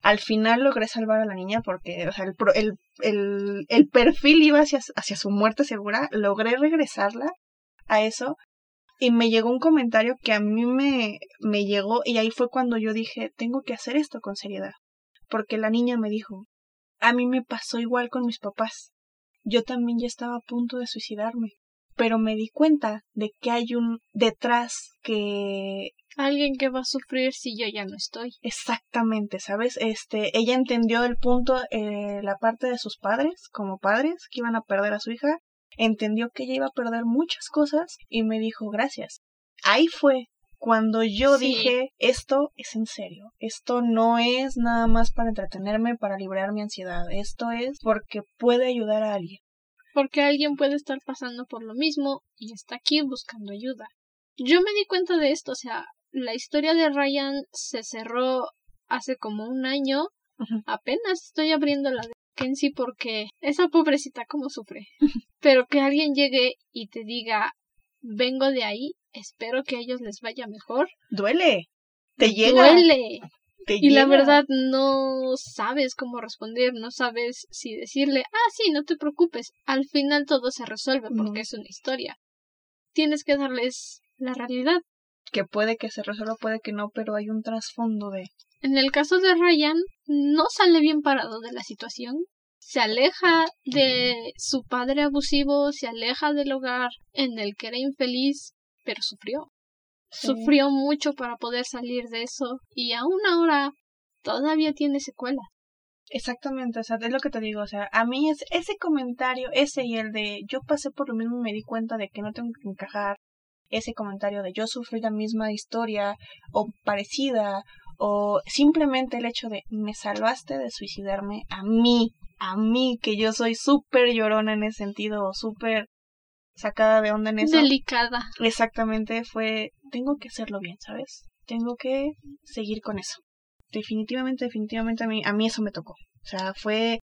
S2: Al final logré salvar a la niña porque o sea, el, el, el perfil iba hacia, hacia su muerte segura. Logré regresarla a eso y me llegó un comentario que a mí me, me llegó y ahí fue cuando yo dije, tengo que hacer esto con seriedad. Porque la niña me dijo, a mí me pasó igual con mis papás. Yo también ya estaba a punto de suicidarme pero me di cuenta de que hay un detrás que
S1: Alguien que va a sufrir si yo ya no estoy.
S2: exactamente, ¿sabes? Este, ella entendió el punto, eh, la parte de sus padres, como padres, que iban a perder a su hija, entendió que ella iba a perder muchas cosas y me dijo gracias. Ahí fue cuando yo
S1: Sí.
S2: dije, esto es en serio, esto no es nada más para entretenerme, para liberar mi ansiedad, esto es porque puede ayudar a alguien.
S1: Porque alguien puede estar pasando por lo mismo y está aquí buscando ayuda. Yo me di cuenta de esto, o sea, la historia de Ryan se cerró hace como un año, apenas estoy abriendo la de Kenzie porque esa pobrecita como sufre. Pero que alguien llegue y te diga, vengo de ahí, espero que a ellos les vaya mejor.
S2: Duele, te llega,
S1: Duele.
S2: Te
S1: Y la verdad no sabes cómo responder, no sabes si decirle, ah, sí, no te preocupes, al final todo se resuelve porque es una historia. Tienes que darles la realidad.
S2: que puede que se resuelva, puede que no, pero hay un trasfondo de
S1: En el caso de Ryan, no sale bien parado de la situación. Se aleja de su padre abusivo, se aleja del hogar en el que era infeliz, pero sufrió.
S2: Sí.
S1: Sufrió mucho para poder salir de eso y aún ahora todavía tiene secuelas.
S2: Exactamente, o sea, es lo que te digo, o sea, a mí es ese comentario, ese y el de yo pasé por lo mismo y me di cuenta de que no tengo que encajar, ese comentario de yo sufrí la misma historia o parecida o simplemente el hecho de me salvaste de suicidarme a mí, a mí que yo soy súper llorona en ese sentido o súper sacada de onda en eso.
S1: Delicada.
S2: Exactamente, fue, tengo que hacerlo bien, ¿sabes? Tengo que seguir con eso. Definitivamente, definitivamente a mí, a mí eso me tocó. O sea, fue,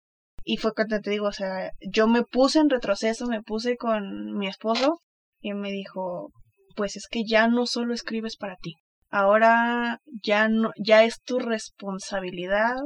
S2: y fue cuando te digo, o sea, yo me puse en retroceso, me puse con mi esposo y me dijo, pues es que ya no solo escribes para ti. Ahora ya no, ya es tu responsabilidad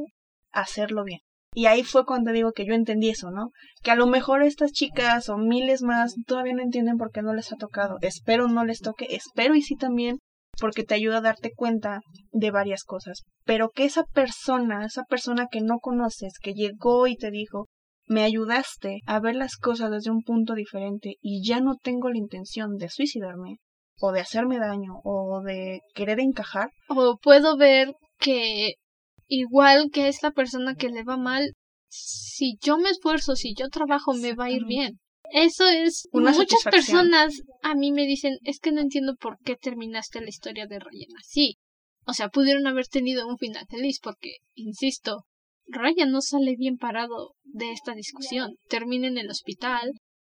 S2: hacerlo bien. Y ahí fue cuando digo que yo entendí eso, ¿no? Que a lo mejor estas chicas o miles más todavía no entienden por qué no les ha tocado. Espero no les toque, espero y sí también, porque te ayuda a darte cuenta de varias cosas. Pero que esa persona, esa persona que no conoces, que llegó y te dijo, me ayudaste a ver las cosas desde un punto diferente y ya no tengo la intención de suicidarme, o de hacerme daño, o de querer encajar,
S1: O puedo ver que igual que esta persona que le va mal, si yo me esfuerzo, si yo trabajo, me va a ir bien. Eso es
S2: Una
S1: muchas personas a mí me dicen, es que no entiendo por qué terminaste la historia de Ryan así. O sea, pudieron haber tenido un final feliz porque, insisto, Ryan no sale bien parado de esta discusión. Termina en el hospital,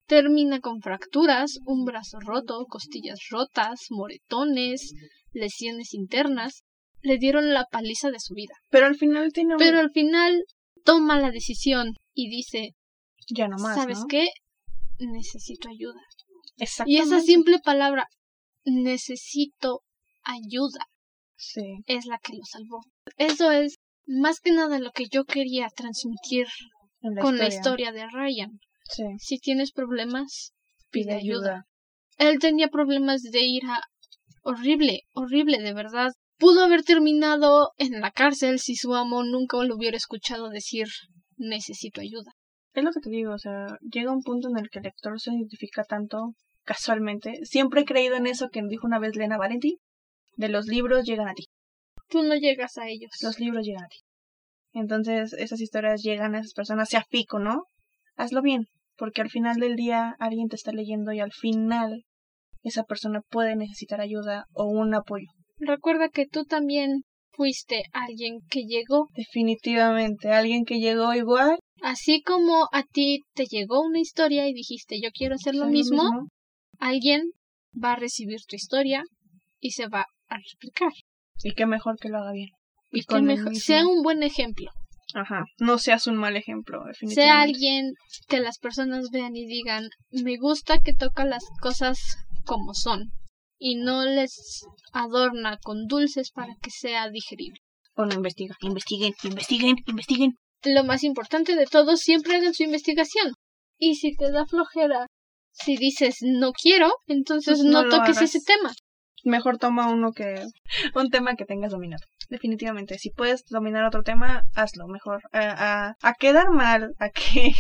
S1: termina con fracturas, un brazo roto, costillas rotas, moretones, lesiones internas. Le dieron la paliza de su vida.
S2: pero al final tiene.
S1: Pero al final toma la decisión y dice,
S2: ya no más,
S1: ¿sabes
S2: ¿no?
S1: qué? Necesito ayuda. Y esa simple palabra, necesito ayuda
S2: Sí.
S1: es la que lo salvó. Eso es más que nada lo que yo quería transmitir
S2: la
S1: con la
S2: historia.
S1: historia de Ryan.
S2: Sí.
S1: Si tienes problemas,
S2: Pide ayuda.
S1: Él tenía problemas de ira horrible, horrible, de verdad. Pudo haber terminado en la cárcel si su amo nunca lo hubiera escuchado decir necesito ayuda.
S2: Es lo que te digo, o sea, llega un punto en el que el lector se identifica tanto casualmente. Siempre he creído en eso que dijo una vez Lena Valenti. De los libros llegan a ti.
S1: Tú no llegas a ellos.
S2: Los libros llegan a ti. Entonces, esas historias llegan a esas personas, sea fico, ¿no? Hazlo bien, porque al final del día alguien te está leyendo y al final esa persona puede necesitar ayuda o un apoyo.
S1: Recuerda que tú también fuiste alguien que llegó,
S2: Definitivamente, alguien que llegó igual.
S1: así como a ti te llegó una historia y dijiste yo quiero hacer lo mismo, alguien va a recibir tu historia y se va a explicar.
S2: Y qué mejor que lo haga bien.
S1: Y que mejor,
S2: mismo-
S1: sea un buen ejemplo.
S2: Ajá. No seas un mal ejemplo, definitivamente.
S1: sea alguien que las personas vean y digan, me gusta que toca las cosas como son y no les adorna con dulces para que sea digerible.
S2: O no investiga. Investiguen, investiguen, investiguen.
S1: Lo más importante de todo, siempre hagan su investigación. Y si te da flojera, si dices no quiero, entonces
S2: Pues no
S1: toques
S2: hagas.
S1: ese tema.
S2: Mejor toma uno que... Un tema que tengas dominado. Definitivamente. Si puedes dominar otro tema, hazlo mejor. A, a, a quedar mal, a que...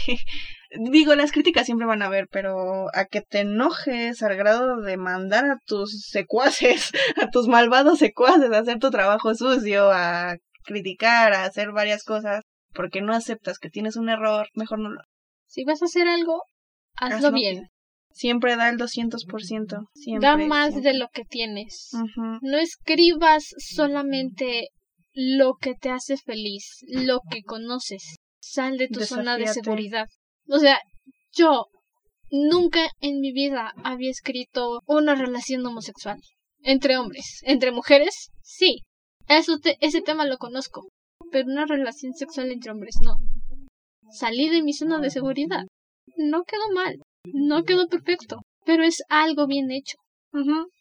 S2: Digo, las críticas siempre van a haber, pero a que te enojes al grado de mandar a tus secuaces, a tus malvados secuaces a hacer tu trabajo sucio, a criticar, a hacer varias cosas, porque no aceptas que tienes un error, mejor no lo
S1: Si vas a hacer algo, hazlo,
S2: hazlo
S1: bien.
S2: Siempre da el 200%. Siempre.
S1: da más
S2: siempre.
S1: de lo que tienes. No escribas solamente lo que te hace feliz, lo que conoces. Sal de tu zona de seguridad. O sea, yo nunca en mi vida había escrito una relación homosexual. Entre hombres. Entre mujeres, sí. Eso te- ese tema lo conozco. Pero una relación sexual entre hombres, no. Salí de mi zona de seguridad. No quedó mal. No quedó perfecto. Pero es algo bien hecho.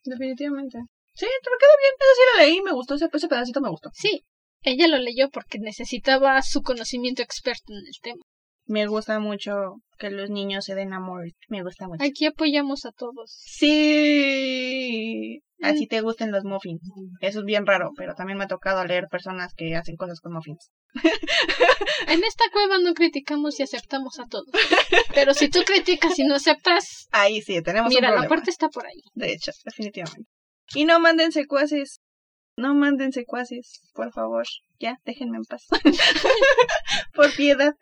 S2: Definitivamente. Sí, te lo quedó bien. Eso sí lo leí, me gustó, ese, ese pedacito me gustó.
S1: Sí, ella lo leyó porque necesitaba su conocimiento experto en el tema.
S2: Me gusta mucho que los niños se den amor. Me gusta mucho.
S1: Aquí apoyamos a todos.
S2: Sí. Así te gusten los muffins. Eso es bien raro, pero también me ha tocado leer personas que hacen cosas con muffins.
S1: En esta cueva no criticamos y aceptamos a todos. Pero si tú criticas y no aceptas,
S2: Ahí sí, tenemos un
S1: mira, la puerta está por ahí.
S2: De hecho, definitivamente. Y no manden secuaces. No manden secuaces, por favor. Ya, déjenme en paz. por piedad.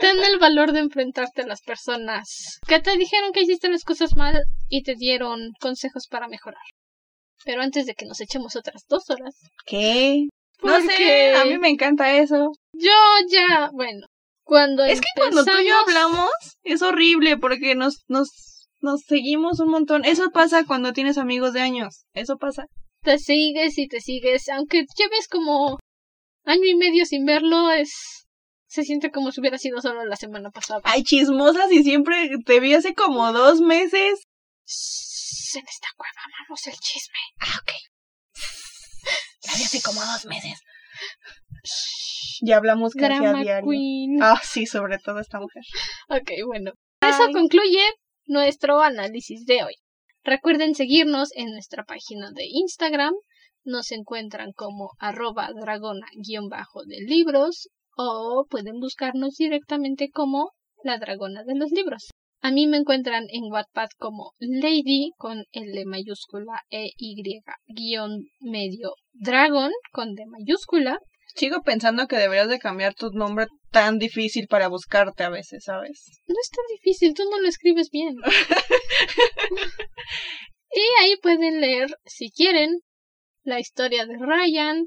S1: Ten el valor de enfrentarte a las personas que te dijeron que hiciste las cosas mal y te dieron consejos para mejorar. Pero antes de que nos echemos otras dos horas,
S2: ¿Qué? No sé,
S1: porque
S2: a mí me encanta eso.
S1: yo ya, bueno, cuando
S2: Es que cuando tú y yo hablamos es horrible porque nos, nos, nos seguimos un montón. Eso pasa cuando tienes amigos de años. Eso pasa.
S1: Te sigues y te sigues, aunque lleves como año y medio sin verlo, es se siente como si hubiera sido solo la semana pasada.
S2: Ay, chismosas y siempre te vi hace como dos meses.
S1: Shh, en esta cueva amamos el chisme.
S2: Ah, ok. La vi hace como dos meses. Ya hablamos casi a
S1: Drama
S2: diario.
S1: Queen.
S2: Ah, sí, sobre todo esta mujer.
S1: Ok, bueno. Eso concluye nuestro análisis de hoy. Recuerden seguirnos en nuestra página de Instagram. Nos encuentran como arroba dragona-de libros o pueden buscarnos directamente como la dragona de los libros. A mí me encuentran en Wattpad como Lady con L mayúscula E Y guion medio Dragon con D mayúscula.
S2: Sigo pensando que deberías de cambiar tu nombre tan difícil para buscarte a veces, ¿sabes?
S1: No es tan difícil, tú no lo escribes bien. y ahí pueden leer, si quieren, la historia de Ryan.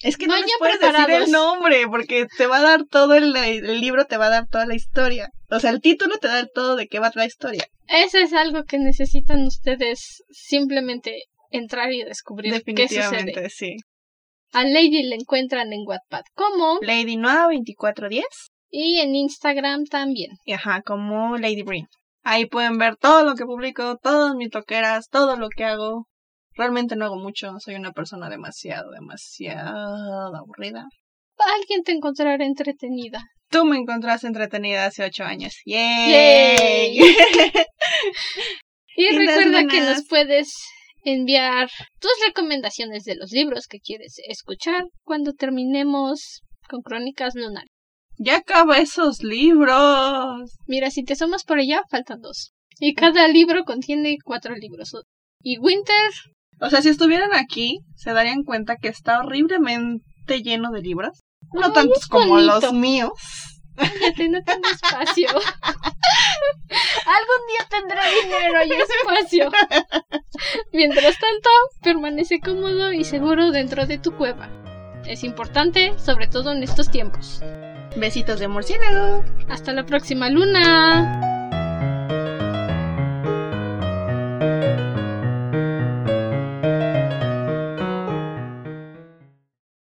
S2: Es que no,
S1: Vayan
S2: les puedes decir el nombre, porque te va a dar todo el, el libro, te va a dar toda la historia. O sea, el título te da todo de qué va la historia.
S1: Eso es algo que necesitan ustedes simplemente entrar y descubrir qué sucede.
S2: Definitivamente, sí.
S1: A Lady le encuentran en Wattpad como
S2: Lady Noah 2410.
S1: y en Instagram también.
S2: Ajá, como Lady Breen. Ahí pueden ver todo lo que publico, todas mis toqueras, todo lo que hago. Realmente no hago mucho, soy una persona demasiado, demasiado aburrida.
S1: Alguien te encontrará entretenida.
S2: Tú me encontraste entretenida hace ocho años.
S1: ¡Yay!
S2: ¡Yay!
S1: y
S2: Y
S1: recuerda que nos puedes enviar tus recomendaciones de los libros que quieres escuchar cuando terminemos con Crónicas Lunar.
S2: Ya acaba esos libros.
S1: Mira, si te sumas por allá, faltan dos. Y cada libro contiene cuatro libros. Y Winter,
S2: O sea, si estuvieran aquí, se darían cuenta que está horriblemente lleno de libros. No
S1: Ay,
S2: tantos como los míos.
S1: cállate, no tengo espacio. Algún día tendré dinero y espacio. Mientras tanto, permanece cómodo y seguro dentro de tu cueva. Es importante, sobre todo en estos tiempos.
S2: Besitos de murciélago.
S1: Hasta la próxima luna.